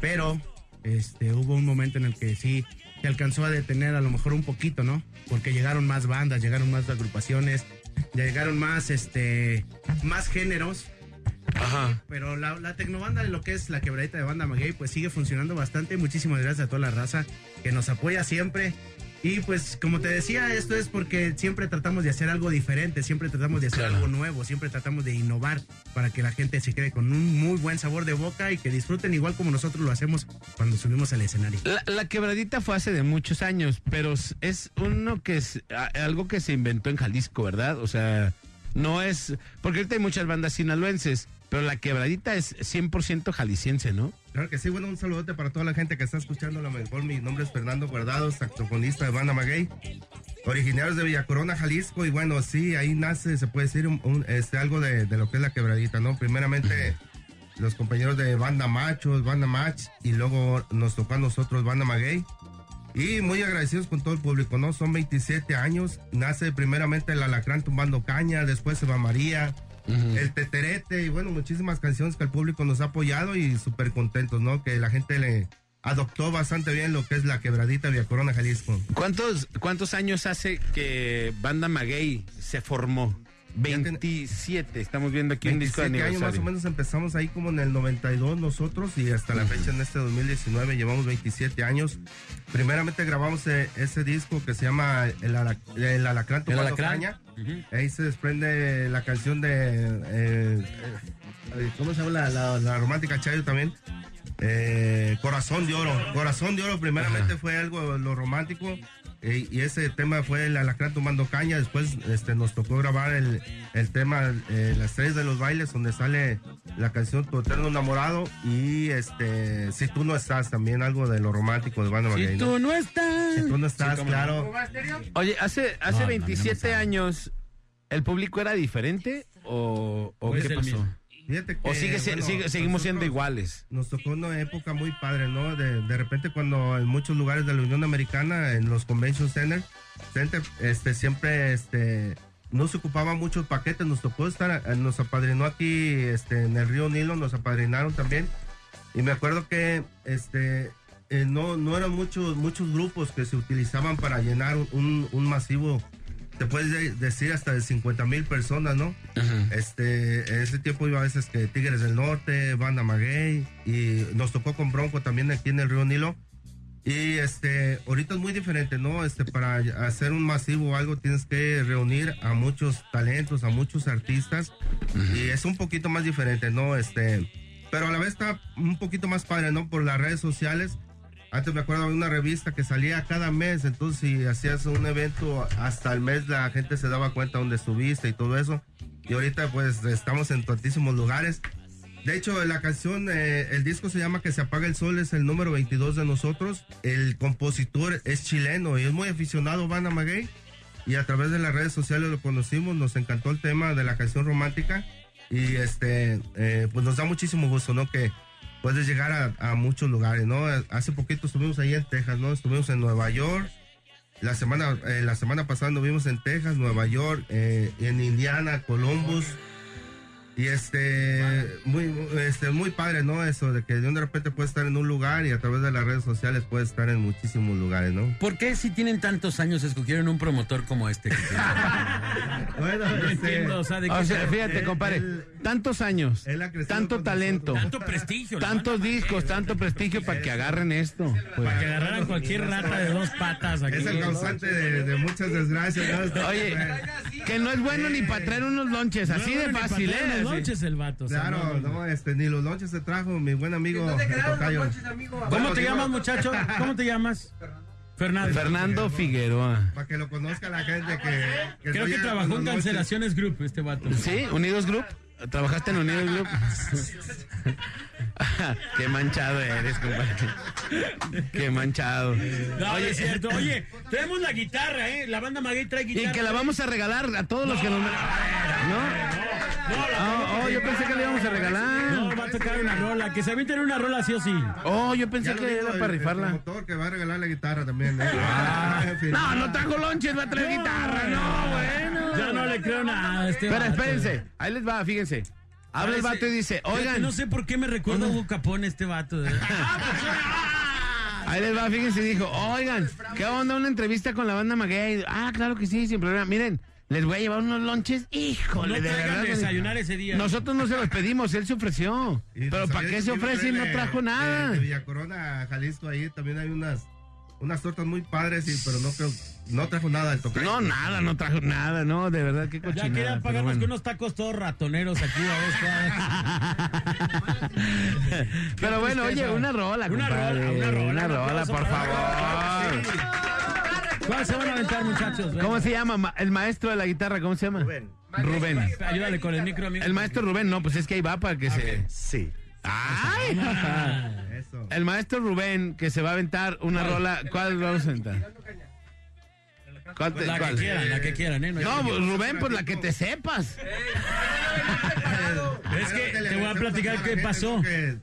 Pero este, hubo un momento en el que sí se alcanzó a detener a lo mejor un poquito, ¿no? Porque llegaron más bandas, llegaron más agrupaciones, llegaron más, este, más géneros. Ajá. Pero la, la tecnobanda de lo que es la quebradita de banda Maguey, pues sigue funcionando bastante. Muchísimas gracias a toda la raza que nos apoya siempre. Y pues como te decía, esto es porque siempre tratamos de hacer algo diferente, siempre tratamos de hacer Claro. algo nuevo, siempre tratamos de innovar para que la gente se quede con un muy buen sabor de boca y que disfruten igual como nosotros lo hacemos cuando subimos al escenario. La, la quebradita fue hace de muchos años, pero es uno que es a- algo que se inventó en Jalisco, ¿verdad? O sea, no es. Porque ahorita hay muchas bandas sinaloenses, pero la quebradita es 100% jalisciense, ¿no? Claro que sí, bueno, un saludote para toda la gente que está escuchando. A lo mejor mi nombre es Fernando Guardado, saxofonista de Banda Maguey, originarios de Villa Corona, Jalisco. Y bueno, sí, ahí nace, se puede decir, un- un, este, algo de, de lo que es la quebradita, ¿no? Primeramente, los compañeros de Banda Machos, Banda Match, y luego nos tocó a nosotros Banda Maguey. Y muy agradecidos con todo el público, ¿no? Son 27 años. Nace primeramente el Alacrán tumbando caña, después Eva María, el Teterete y bueno, muchísimas canciones que el público nos ha apoyado y súper contentos, ¿no? Que la gente le adoptó bastante bien lo que es la quebradita Via Corona, Jalisco. ¿Cuántos, ¿Cuántos años hace que Banda Maguey se formó? 27, estamos viendo aquí un disco de 27 años más o menos empezamos ahí como en el 92 nosotros y hasta la fecha en este 2019 llevamos 27 años. Primeramente grabamos eh, ese disco que se llama El, Ala- El Alacrán El Tomando Alacrán. Caña. Ahí se desprende la canción de... eh, eh, ¿Cómo se llama la, la- la romántica Chayo también? Eh, Corazón de Oro. Corazón de Oro primeramente fue algo lo romántico eh, y ese tema fue el Alacrán tomando caña. Después este, nos tocó grabar el, el tema eh, Las tres de los bailes donde sale la canción Tu eterno enamorado y este Si tú no estás también algo de lo romántico de Banda Si tú no estás. Si tú no estás, Sí, claro. Oye, hace, hace No, no, 27 años, ¿el público era diferente o, o Pues qué pasó? mismo. Fíjate que, ¿O sigue, si- bueno, sigue- seguimos siendo iguales? Nos tocó una época muy padre, ¿no? De, de repente cuando en muchos lugares de la Unión Americana, en los Convention Center, Center este, siempre este, no se ocupaban muchos paquetes, nos tocó estar, eh, nos apadrinó aquí este, en el río Nilo, nos apadrinaron también. Y me acuerdo que este, eh, no, no eran muchos, muchos grupos que se utilizaban para llenar un, un masivo, te puedes de- decir hasta de 50 mil personas, ¿no? Este, en ese tiempo iba a veces que Tigres del Norte, Banda Maguey, y nos tocó con Bronco también aquí en el Río Nilo. Y este, ahorita es muy diferente, ¿no? Este, para hacer un masivo o algo tienes que reunir a muchos talentos, a muchos artistas, y es un poquito más diferente, ¿no? Este, pero a la vez está un poquito más padre, ¿no? Por las redes sociales. Antes me acuerdo de una revista que salía cada mes, entonces si hacías un evento hasta el mes la gente se daba cuenta dónde estuviste y todo eso. Y ahorita pues estamos en tantísimos lugares. De hecho, la canción, eh, el disco se llama Que se apaga el sol, es el número 22 de nosotros. El compositor es chileno y es muy aficionado a Maguey. Y a través de las redes sociales lo conocimos, nos encantó el tema de la canción romántica. Y este, eh, pues nos da muchísimo gusto, ¿no? Que puedes llegar a, muchos lugares, ¿no? Hace poquito estuvimos ahí en Texas, ¿no? Estuvimos en Nueva York. La semana, eh, la semana pasada estuvimos en Texas, Nueva York, eh, en Indiana, Columbus. Y este muy, este, muy padre, ¿no? Eso de que de de repente puedes estar en un lugar y a través de las redes sociales puedes estar en muchísimos lugares, ¿no? ¿Por qué si tienen tantos años escogieron un promotor como este? que? Bueno, No este, entiendo, o sea, de qué O sea, se- fíjate, él- compadre, él- tantos años, él ha crecido tanto talento, Tanto prestigio. tantos discos, tanto prestigio para que agarren esto. pues. Para que agarraran cualquier rata de dos patas aquí. Es el causante de, de muchas desgracias, ¿no? Oye, que no es bueno ni para traer unos lonches, así de fácil, ¿eh? Lonches el vato. o sea, Claro, no, no. no, este, ni los lonches se trajo mi buen amigo. el tocayo. ¿Cómo Bueno, te llamas, muchacho? ¿Cómo te llamas? Fernando. Fernando Figueroa. Para que lo conozca la gente que... que Creo que trabajó en. Cancelaciones Group este vato. ¿Sí? ¿Unidos Group? ¿Trabajaste en Unidos Group? Qué manchado eres, compadre. Qué manchado. No, Oye, es cierto. Oye, traemos la guitarra, ¿eh? La banda Maguey trae y guitarra. que la vamos a regalar a todos los que nos... ¿No? Ah, oh, yo pensé que le íbamos a No, regalar. va a tocar una rola. Que se avienten una rola sí o sí. Oh, yo pensé que era para el rifarla. promotor que va a regalar la guitarra también. ¿eh? En fin. No, no trajo lonches, va a traer guitarra. No, bueno. Ya no le creo nada a este Pero espérense, ahí les va, fíjense. Habla el vato y dice, oigan, No sé por qué me recuerda a Hugo Capone este vato. ¿eh? ahí les va, fíjense, dijo, oigan, ¿qué onda una entrevista con la banda Maguey? Ah, claro que sí, sin problema. Miren, les voy a llevar unos lonches, híjole, No de verdad. de desayunar ese día. Nosotros no se los pedimos, él se ofreció. Pero pues, ¿para qué se ofrece y no trajo nada? De, Villa Corona, Jalisco, ahí también hay unas, unas tortas muy padres, y, pero no creo, no trajo nada del tocayo. No, nada, no trajo nada, no, de verdad, qué Ya cochinada. querían pero pagarnos bueno. con unos tacos todos ratoneros aquí a dos. Pero bueno, oye, una rola, Una compadre, rola, una rola, Una un rola, por favor. ¿Cuál se van a aventar, muchachos? Ven. ¿Cómo se llama? Ma- El maestro de la guitarra, ¿cómo se llama? Rubén. Ayúdale con el micro, amigo. El maestro Rubén, no, pues es que ahí va para que se. Sí. ¡Ay! Eso. El maestro Rubén que se va a aventar una rola. ¿Cuál vamos a aventar? ¿Cuál te- La cuál? que quieran, la que quieran, ¿eh? No, pues, Rubén, pues la que te sepas. Es que te voy a platicar qué pasó.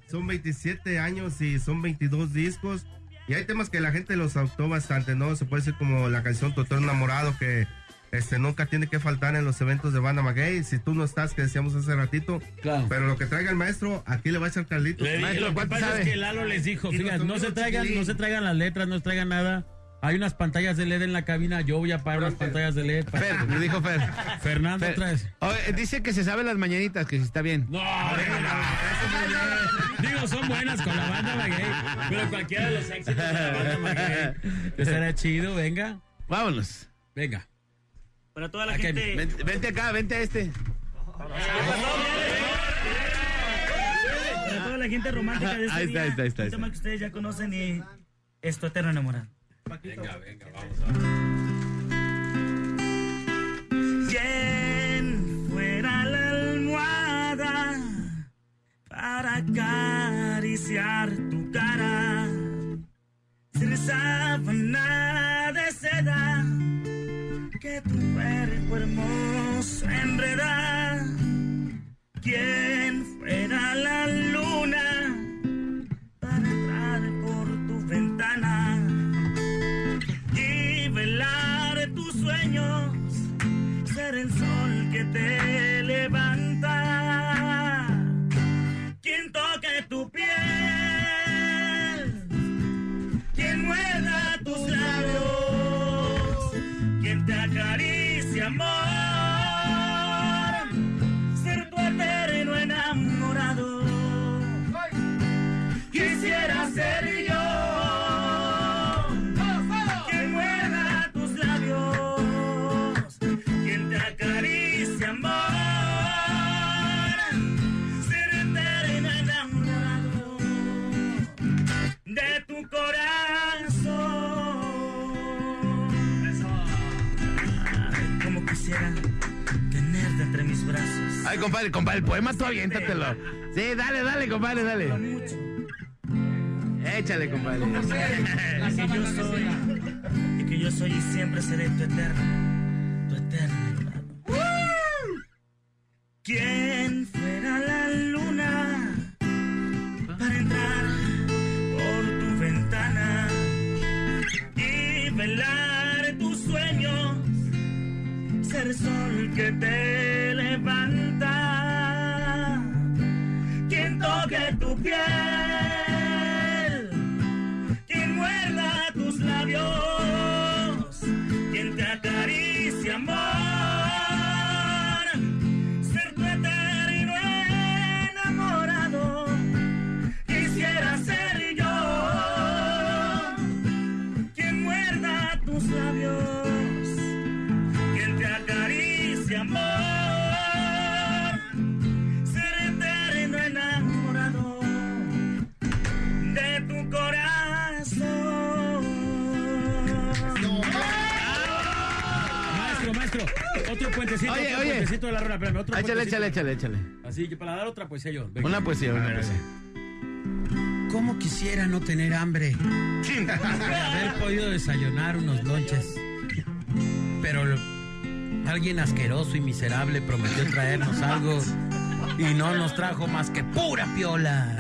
Son 27 años y son 22 discos. Y hay temas que la gente los adoptó bastante, ¿no? Se puede decir como la canción Totor Enamorado que este, nunca tiene que faltar en los eventos de Banda Maguey. Si tú no estás, que decíamos hace ratito. Claro. Pero lo que traiga el maestro, aquí le va a echar Carlitos. Le dije, Maestro, lo que ¿cuánto pasa sabe? es que Lalo les dijo, fíjate, no se traigan, no se traigan las letras, no se traigan nada. Hay unas pantallas de LED en la cabina, yo voy a pagar unas pantallas de LED. para- Fer, me dijo Fer. Fernando Fer. otra vez. Oye, dice que se sabe las mañanitas, que sí está bien. No, Digo, son buenas con la banda Maguey, pero cualquiera de los éxitos de la banda Maguey estaría chido, venga. Vámonos. Venga. Para toda la gente. Vente, vente acá, vente a este. Para toda la gente romántica de este Ahí está, día, ahí está, ahí está, Un ahí tema que ustedes ya conocen y es tu eterno enamorado. Venga, venga, vamos ¿Quién fuera la almohada para acariciar tu cara? Sin sábana de seda que tu cuerpo hermoso enreda. ¿Quién fuera la luna sol compadre, compadre, el poema tú aviéntatelo. Sí, dale, dale, compadre, dale. Échale, compadre. Que yo soy, y que yo soy y siempre seré tu eterno, tu eterno. ¿Quién fuera la luna para entrar por tu ventana y velar tus sueños? Ser sol que te puentecito, Oye, otro oye. puentecito de la rola, espérame, otro Échale, puentecito. échale, échale, échale. Así que para dar otra poesía yo. venga. Una poesía, una poesía. ¿Cómo quisiera no tener hambre? Haber podido desayunar unos lonches. Pero lo- alguien asqueroso y miserable prometió traernos algo y no nos trajo más que pura piola.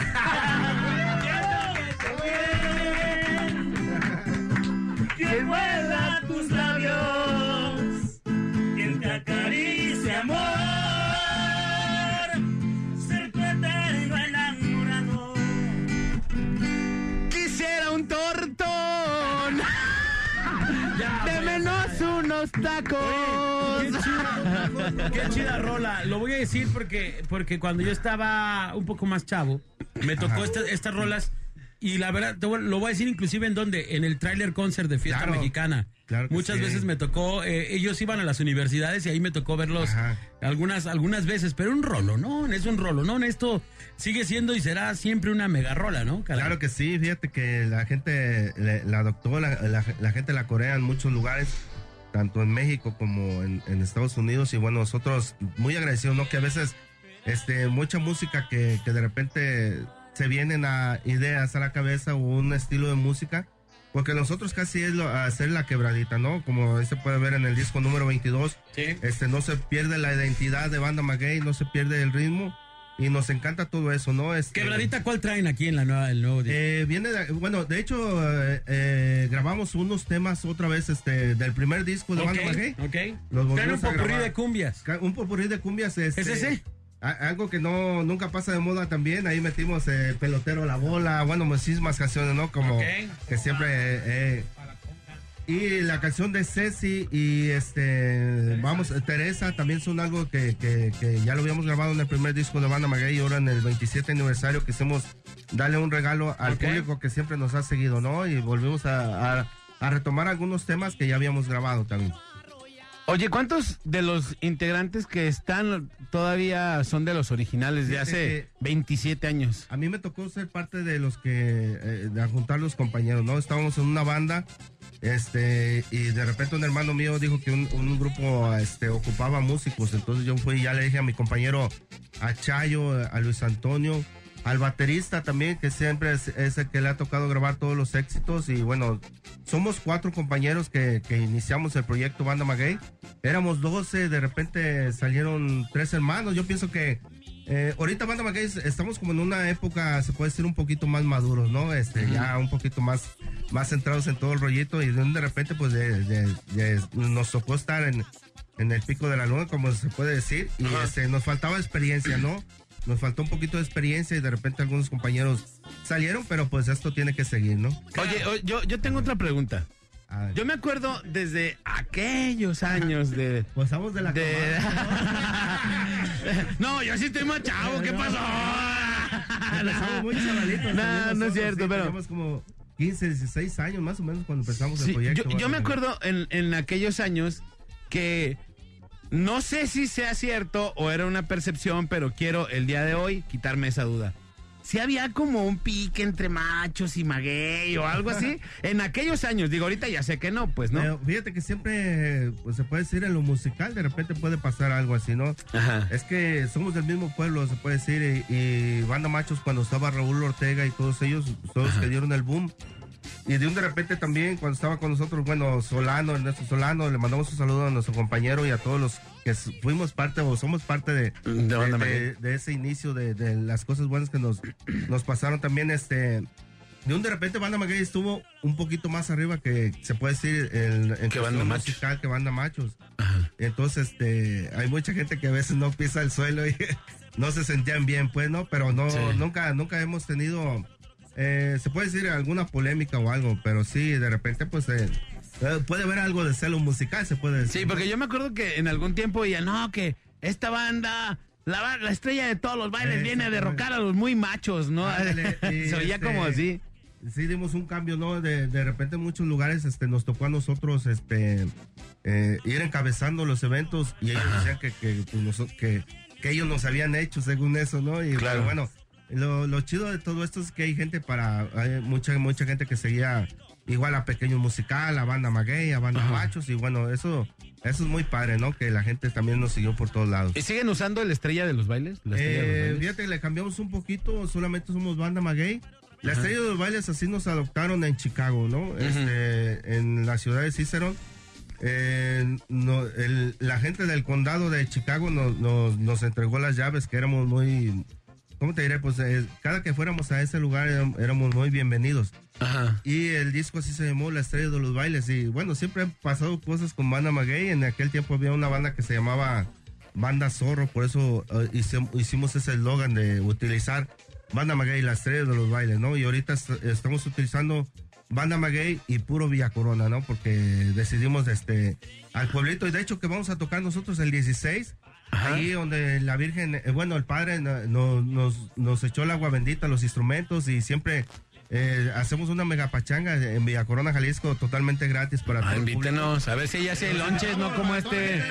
Quien muerda tus labios, unos tacos. Qué chida, qué chida rola. Lo voy a decir porque, porque cuando yo estaba un poco más chavo, me tocó esta- estas rolas. Y la verdad, lo voy a decir inclusive en donde, en el trailer concert de Fiesta Claro. Mexicana. Claro Muchas sí. veces me tocó, eh, ellos iban a las universidades y ahí me tocó verlos algunas, algunas veces, pero un rolo, ¿no? Es un rolo, ¿no? Esto sigue siendo y será siempre una mega rola, ¿no? Caray. Claro que sí, fíjate que la gente la adoptó, la, la- la gente la corea en muchos lugares, tanto en México como en, en Estados Unidos. Y bueno, nosotros muy agradecidos, ¿no? Que a veces este, mucha música que, que de repente se vienen a ideas a la cabeza o un estilo de música. Porque nosotros casi es lo- hacer la quebradita, ¿no? Como se puede ver en el disco número 22. Este, no se pierde la identidad de banda Maguey, no se pierde el ritmo. Y nos encanta todo eso, ¿no? Este, Quebradita, ¿cuál traen aquí en la nueva, el nuevo disco? eh, viene de- bueno, de hecho, eh, eh, grabamos unos temas otra vez este, del primer disco de Banda ok. Los Traen un popurrí de cumbias. Un popurrí de cumbias. Este, ¿Es ese? a- Algo que no nunca pasa de moda también. Ahí metimos eh, Pelotero la bola. Bueno, muchísimas canciones, ¿no? Como Ok. que siempre. Y la canción de Ceci y este, vamos, Teresa también son algo que, que- que ya lo habíamos grabado en el primer disco de Banda Maguey y ahora en el 27 aniversario quisimos darle un regalo al público que siempre nos ha seguido, ¿no? Y volvimos a, a- a retomar algunos temas que ya habíamos grabado también. Oye, ¿cuántos de los integrantes que están todavía son de los originales de hace que- 27 años? A mí me tocó ser parte de los que, eh, de juntar los compañeros, ¿no? Estábamos en una banda, este, y de repente un hermano mío dijo que un, grupo, este, ocupaba músicos, entonces yo fui y ya le dije a mi compañero, a Chayo, a Luis Antonio, al baterista también, que siempre es, es el que le ha tocado grabar todos los éxitos, y bueno, somos cuatro compañeros que, que iniciamos el proyecto Banda Maguey, éramos 12, de repente salieron tres hermanos, yo pienso que eh, ahorita Banda Maguey es- estamos como en una época, se puede decir un poquito más maduros, ¿no? Este, ya un poquito más, más centrados en todo el rollito y de, de repente pues de, de- de- nos tocó estar en, en el pico de la luna, como se puede decir, y este, nos faltaba experiencia, ¿no? Nos faltó un poquito de experiencia y de repente algunos compañeros salieron, pero pues esto tiene que seguir, ¿no? Oye, o- yo, yo tengo otra pregunta. Yo me acuerdo desde aquellos años de... Pues vamos de la No, yo sí estoy más chavo, ¿qué pasó? Empezamos muy chavalitos. No, no es cierto, pero- como 15, 16 años más o menos cuando empezamos el proyecto. yo, me acuerdo en, en aquellos años que no sé si sea cierto o era una percepción, pero quiero el día de hoy quitarme esa duda. Si había como un pique entre machos y maguey o algo así en aquellos años. Digo, ahorita ya sé que no, pues no. Pero fíjate que siempre pues, se puede decir en lo musical, de repente puede pasar algo así, ¿no? Ajá. Es que somos del mismo pueblo, se puede decir, y, y Banda Machos cuando estaba Raúl Ortega y todos ellos, todos que dieron el boom. Y de un de repente también cuando estaba con nosotros, bueno, Solano, Ernesto Solano, le mandamos un saludo a nuestro compañero y a todos los que fuimos parte o somos parte de, de, de- de ese inicio de, de las cosas buenas que nos, nos pasaron también, este... De un de repente Banda Maguey estuvo un poquito más arriba que se puede decir en, en Que Banda Machos. musical que Banda Machos. Entonces, este, hay mucha gente que a veces no pisa el suelo y no se sentían bien, pues, ¿no? Pero no, Sí. nunca, nunca hemos tenido, eh, se puede decir alguna polémica o algo, pero sí, de repente, pues, eh, eh, puede haber algo de celo musical, se puede decir. Sí, porque yo me acuerdo que en algún tiempo ya no, que esta banda, la, la estrella de todos los bailes viene a derrocar a los muy machos, ¿no? Ándale, Se oía este, como así. Sí, dimos un cambio, ¿no? De, de repente en muchos lugares este, nos tocó a nosotros este, eh, ir encabezando los eventos y ellos decían que, que, pues, que, que ellos nos habían hecho según eso, ¿no? Y Claro. pero bueno, lo, lo chido de todo esto es que hay gente para, hay mucha, mucha gente que seguía igual a Pequeño Musical, a Banda Maguey, a Banda Machos y bueno, eso, eso es muy padre, ¿no? Que la gente también nos siguió por todos lados. ¿Y siguen usando la estrella de los bailes? ¿La estrella de los Eh, bailes? fíjate que le cambiamos un poquito, solamente somos banda maguey. La Ajá. estrella de los bailes así nos adoptaron en Chicago, ¿no? Este, en la ciudad de Cicerón. Eh, no, el- la gente del condado de Chicago nos, nos, nos entregó las llaves, que éramos muy, ¿cómo te diré? Pues eh, cada que fuéramos a ese lugar éram- éramos muy bienvenidos. Y el disco así se llamó La Estrella de los Bailes. Y bueno, siempre han pasado cosas con Banda Maguey. En aquel tiempo había una banda que se llamaba Banda Zorro, por eso eh, hicim- hicimos ese eslogan de utilizar Banda Maguey, La Estrella de los Bailes, ¿no? Y ahorita est- estamos utilizando Banda Maguey y puro Villa Corona, ¿no? Porque decidimos este al pueblito. Y de hecho que vamos a tocar nosotros el 16. Ahí donde la Virgen, eh, bueno, el Padre no- no- nos, nos echó el agua bendita, los instrumentos y siempre eh, hacemos una mega pachanga en Villa Corona, Jalisco, totalmente gratis para. Ah, Invítenos, a ver si ella hace lonches, no como este.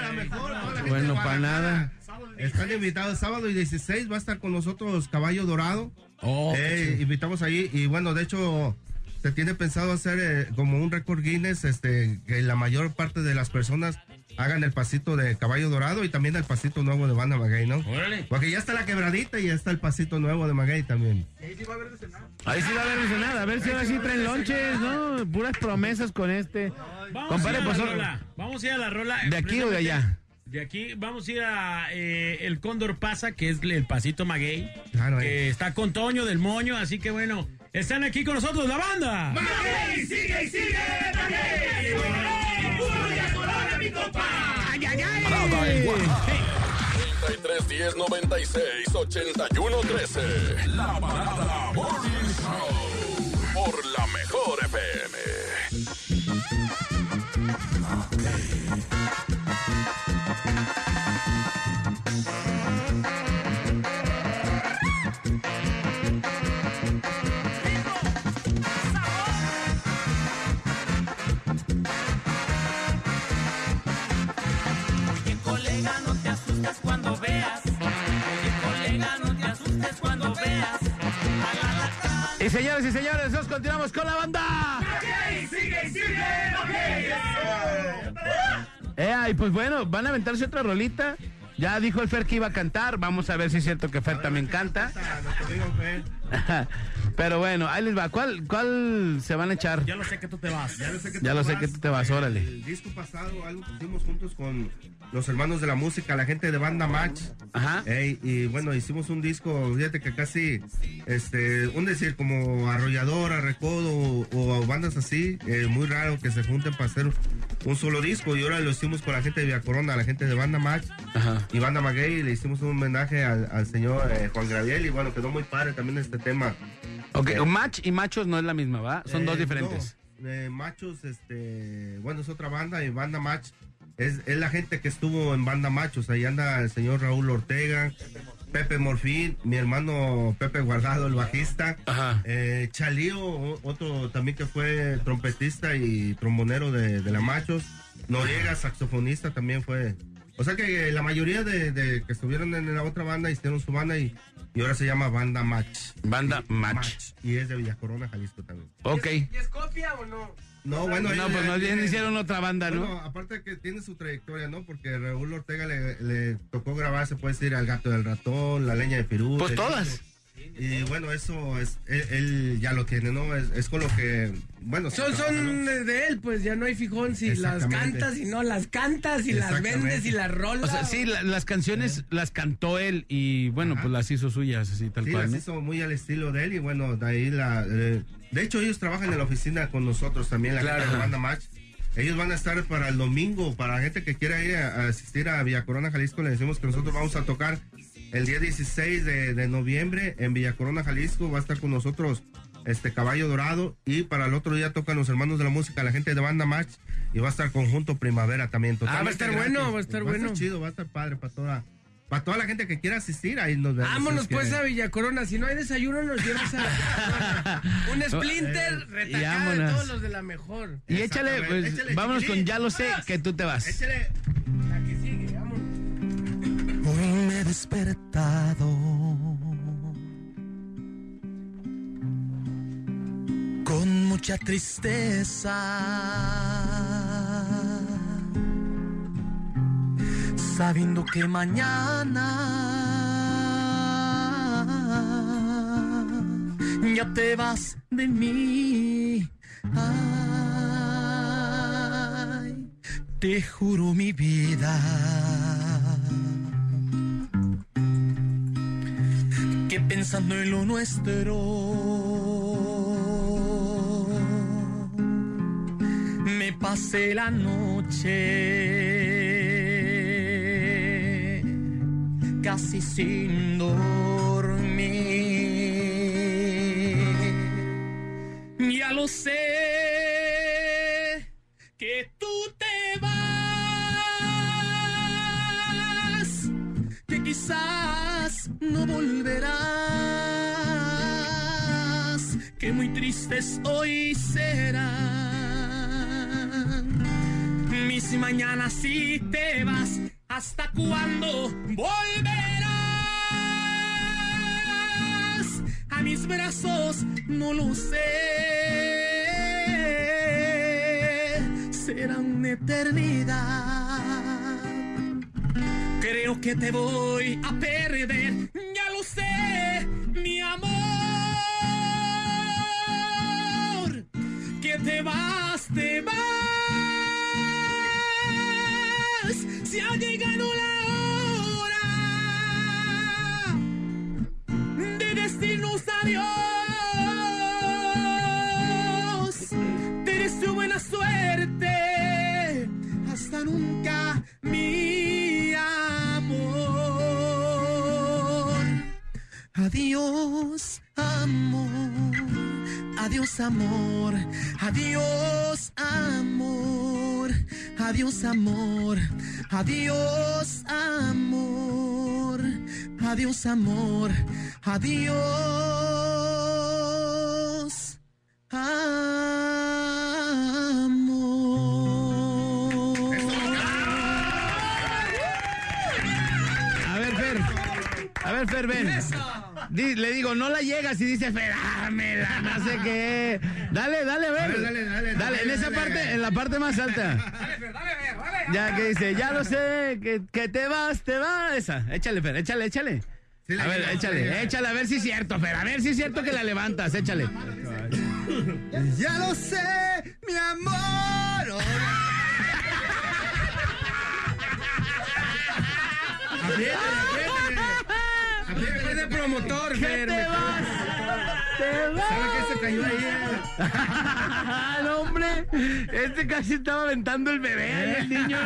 Bueno, para nada. Están invitados sábado y 16 va a estar con nosotros Caballo Dorado. Oh, Eh, invitamos ahí y bueno, de hecho se tiene pensado hacer eh, como un récord Guinness, este, que la mayor parte de las personas hagan el pasito de Caballo Dorado y también el pasito nuevo de Banda Maguey, ¿no? Porque ya está la quebradita y ya está el pasito nuevo de Maguey también. Ahí sí va a haber de nada. A ver si ahora sí traen lonches, ¿no? Puras promesas con este. Vamos a ir a pues. la rola. Vamos a ir a la rola. ¿De aquí o de allá? De aquí vamos a ir a eh, el Cóndor Pasa, que es el pasito maguey. Claro, que está con Toño del Moño, así que bueno, están aquí con nosotros la banda. ¡Maguey, sigue y sigue! Ay, ay! Parada en WhatsApp. 33 10 96 81 13. La Parada Morning Show. Señores y señores, nosotros continuamos con la banda. Eh, y pues bueno, van a aventarse otra rolita. Ya dijo el Fer que iba a cantar. Vamos a ver si es cierto que Fer también canta. Pero bueno, ahí les va. ¿Cuál, ¿Cuál se van a echar? Ya lo sé que tú te vas. Ya lo sé que Ya tú lo sé que tú te vas, órale. El disco pasado, algo que hicimos juntos con los hermanos de la música, la gente de Banda Match. Ajá. Ey, y bueno, hicimos un disco, fíjate que casi, este, un decir, como Arrolladora, Recodo o, o bandas así, eh, muy raro que se junten para hacer un solo disco. Y ahora lo hicimos con la gente de Via Corona, la gente de Banda Match y Banda Maguey. Le hicimos un homenaje al, al señor eh, Juan Gabriel y bueno, quedó muy padre también este tema. Ok, Eh, match y machos no es la misma, ¿va? Son dos diferentes. no, machos, este, bueno, es otra banda y banda match. Es, es la gente que estuvo en banda machos. Ahí anda el señor Raúl Ortega, Pepe Morfín, mi hermano Pepe Guardado, el bajista. Eh, Chalío, otro también que fue trompetista y trombonero de, de la machos. Noriega, saxofonista, también fue. O sea que la mayoría de, de que estuvieron en la otra banda hicieron su banda y, y ahora se llama Banda Match. Banda Match. Y es de Villacorona, Jalisco también. Ok. ¿Y es copia o no? No, bueno, No, pues más bien hicieron otra banda, ¿no? Bueno, aparte que tiene su trayectoria, ¿no? Porque Raúl Ortega le, le tocó grabar, se puede decir, Al Gato del Ratón, La Leña de Perú. Pues todas. Niño. Y bueno, eso es, él, él ya lo tiene, ¿no? Es, es con lo que, bueno, Son, trabaja, son ¿no? de él, pues ya no hay fijón si las cantas y no las cantas y las vendes y las rolas. O sea, sí, la- las canciones las cantó él y bueno, pues las hizo suyas, así tal Sí, cual. las ¿no? hizo muy al estilo de él y bueno, de ahí la... eh, de hecho, ellos trabajan en la oficina con nosotros también, la Claro. gente de Banda Match. Ellos van a estar para el domingo, para la gente que quiera ir a, a asistir a Villa Corona, Jalisco, le decimos que nosotros vamos a tocar el día 16 de, de noviembre en Villa Corona, Jalisco, va a estar con nosotros este Caballo Dorado y para el otro día tocan los hermanos de la música, la gente de Banda Match y va a estar Conjunto Primavera también. Ah, va a totalmente estar gratis. bueno, va a estar bueno. chido, va a estar padre para toda, para toda la gente que quiera asistir, ahí nos vemos. Vámonos pues a Villa Corona. Si no hay desayuno, nos llevas a un splinter Eh, retacado de todos los de la mejor. Y échale, pues. Échale, vámonos con. Ya lo sé, que tú te vas. Échale. La que sigue, vámonos. Hoy me he despertado con mucha tristeza, sabiendo que mañana ya te vas de mí. Te juro mi vida que pensando en lo nuestro me pasé la noche casi sin dormir. Ya lo sé que tú te vas, que quizás no volverás, que muy tristes hoy serán mis mañanas si te vas, ¿hasta cuándo volverás? A mis brazos no lo sé, será una eternidad. Creo que te voy a perder, ya lo sé, mi amor. Que te vas, te vas. Adiós, amor. Adiós, amor. Adiós, amor. Adiós, amor. Adiós, amor. Adiós, amor. Adiós, amor. A ver, Fer. A ver, Fer, ven. Le digo, no la llegas y dice, espéramela, no sé qué. Dale, dale, a ver. Dale, dale, Dale, dale, en esa dale. parte, en la parte más alta. Ya que dice, ya lo sé, que, que te vas, te vas. Esa, échale, Fer, échale, échale. a ver, échale, échale, a ver si es cierto, Fer, a ver si es cierto que la levantas, échale. Ya lo sé, mi amor. De promotor, ¿Qué Fer, te me- vas? Te vas. ¿Sabe qué se cayó ahí? no, hombre, este casi estaba aventando el bebé, ahí el niño.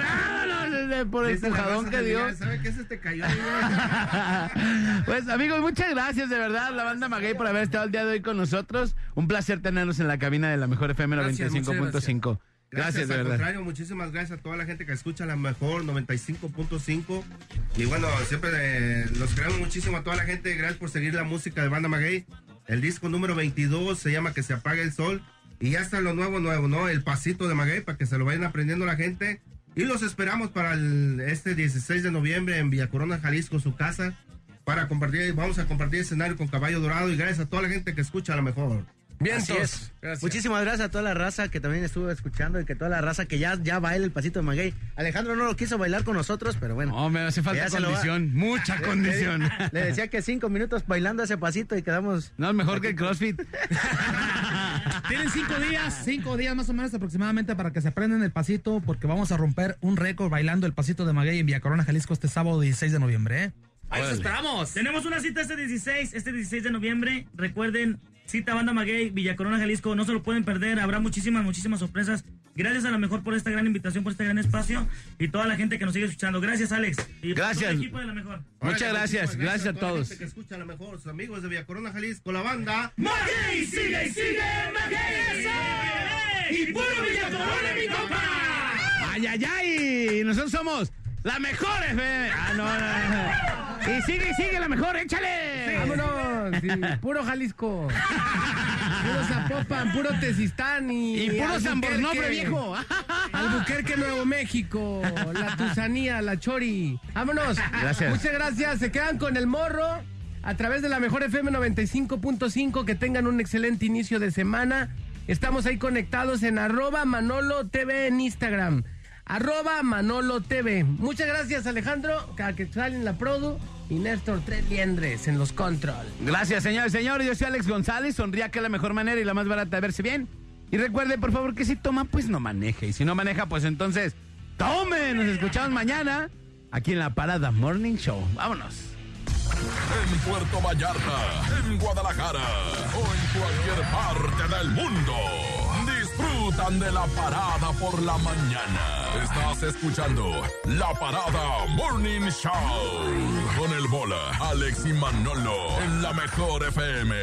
No, no, no, por el empujadón que dio. ¿Sabe qué se te cayó ahí? Pues amigos, muchas gracias de verdad, la banda Maguey, por haber estado el día de hoy con nosotros. Un placer tenerlos en la cabina de la mejor FM Gracias, muchas 95.5. Gracias, de al verdad. contrario, muchísimas gracias a toda la gente que escucha la mejor 95.5. Y bueno, siempre eh, los queremos muchísimo a toda la gente. Gracias por seguir la música de Banda Maguey. El disco número 22 se llama Que se apague el sol. Y ya está lo nuevo, nuevo, ¿no? El pasito de Maguey para que se lo vayan aprendiendo la gente. Y los esperamos para el- este 16 de noviembre en Villa Corona, Jalisco, su casa. Para compartir, vamos a compartir escenario con Caballo Dorado. Y gracias a toda la gente que escucha la mejor. Vientos. Así es. Gracias. Muchísimas gracias a toda la raza que también estuvo escuchando y que toda la raza que ya, ya baila el pasito de Maguey. Alejandro no lo quiso bailar con nosotros, pero bueno. No, me hace falta condición, mucha Le- condición. Le, le decía que cinco minutos bailando ese pasito y quedamos. No, mejor que el CrossFit. Tienen cinco días, cinco días más o menos aproximadamente para que se aprendan el pasito, porque vamos a romper un récord bailando el pasito de Maguey en Villa Corona, Jalisco, este sábado 16 de noviembre, ¿eh? Ahí los esperamos. Tenemos una cita este 16, este 16 de noviembre. Recuerden, cita Banda Maguey, Villa Corona, Jalisco. No se lo pueden perder. Habrá muchísimas, muchísimas sorpresas. Gracias a la mejor por esta gran invitación, por este gran espacio y toda la gente que nos sigue escuchando. Gracias, Alex. Y Gracias. todo el equipo de la mejor. Muchas gracias, gracias a toda la todos. gente que escucha la mejor, sus amigos de Villa Corona, Jalisco, la banda. Maguey, sigue y sigue, Maguey, ese. Y puro Villa Corona, mi compa. Ay, ay, ay. Nosotros somos la mejor FM. Ah, no, no, no. Y sigue, y sigue la mejor, échale. Vámonos. sí, puro Jalisco. Puro Zapopan, puro Tezistán y. Y puro. Bornofre, viejo. Albuquerque, Nuevo México. La Tusanía, la Chori. Vámonos. Gracias. Muchas gracias. Se quedan con el morro a través de la mejor FM 95.5. Que tengan un excelente inicio de semana. Estamos ahí conectados en arroba Manolo TV en Instagram. Arroba Manolo TV. Muchas gracias, Alejandro, que sale en la Produ. Y Néstor Tres Liendres en los control. Gracias, señores, señores. Yo soy Alex González. Sonría que es la mejor manera y la más barata de verse bien. Y recuerde, por favor, que si toma, pues no maneje. Y si no maneja, pues entonces, tome. Nos escuchamos mañana aquí en la Parada Morning Show. Vámonos. En Puerto Vallarta, en Guadalajara o en cualquier parte del mundo. De la parada por la mañana. Estás escuchando La Parada Morning Show con el bola, Alex y Manolo en la mejor FM.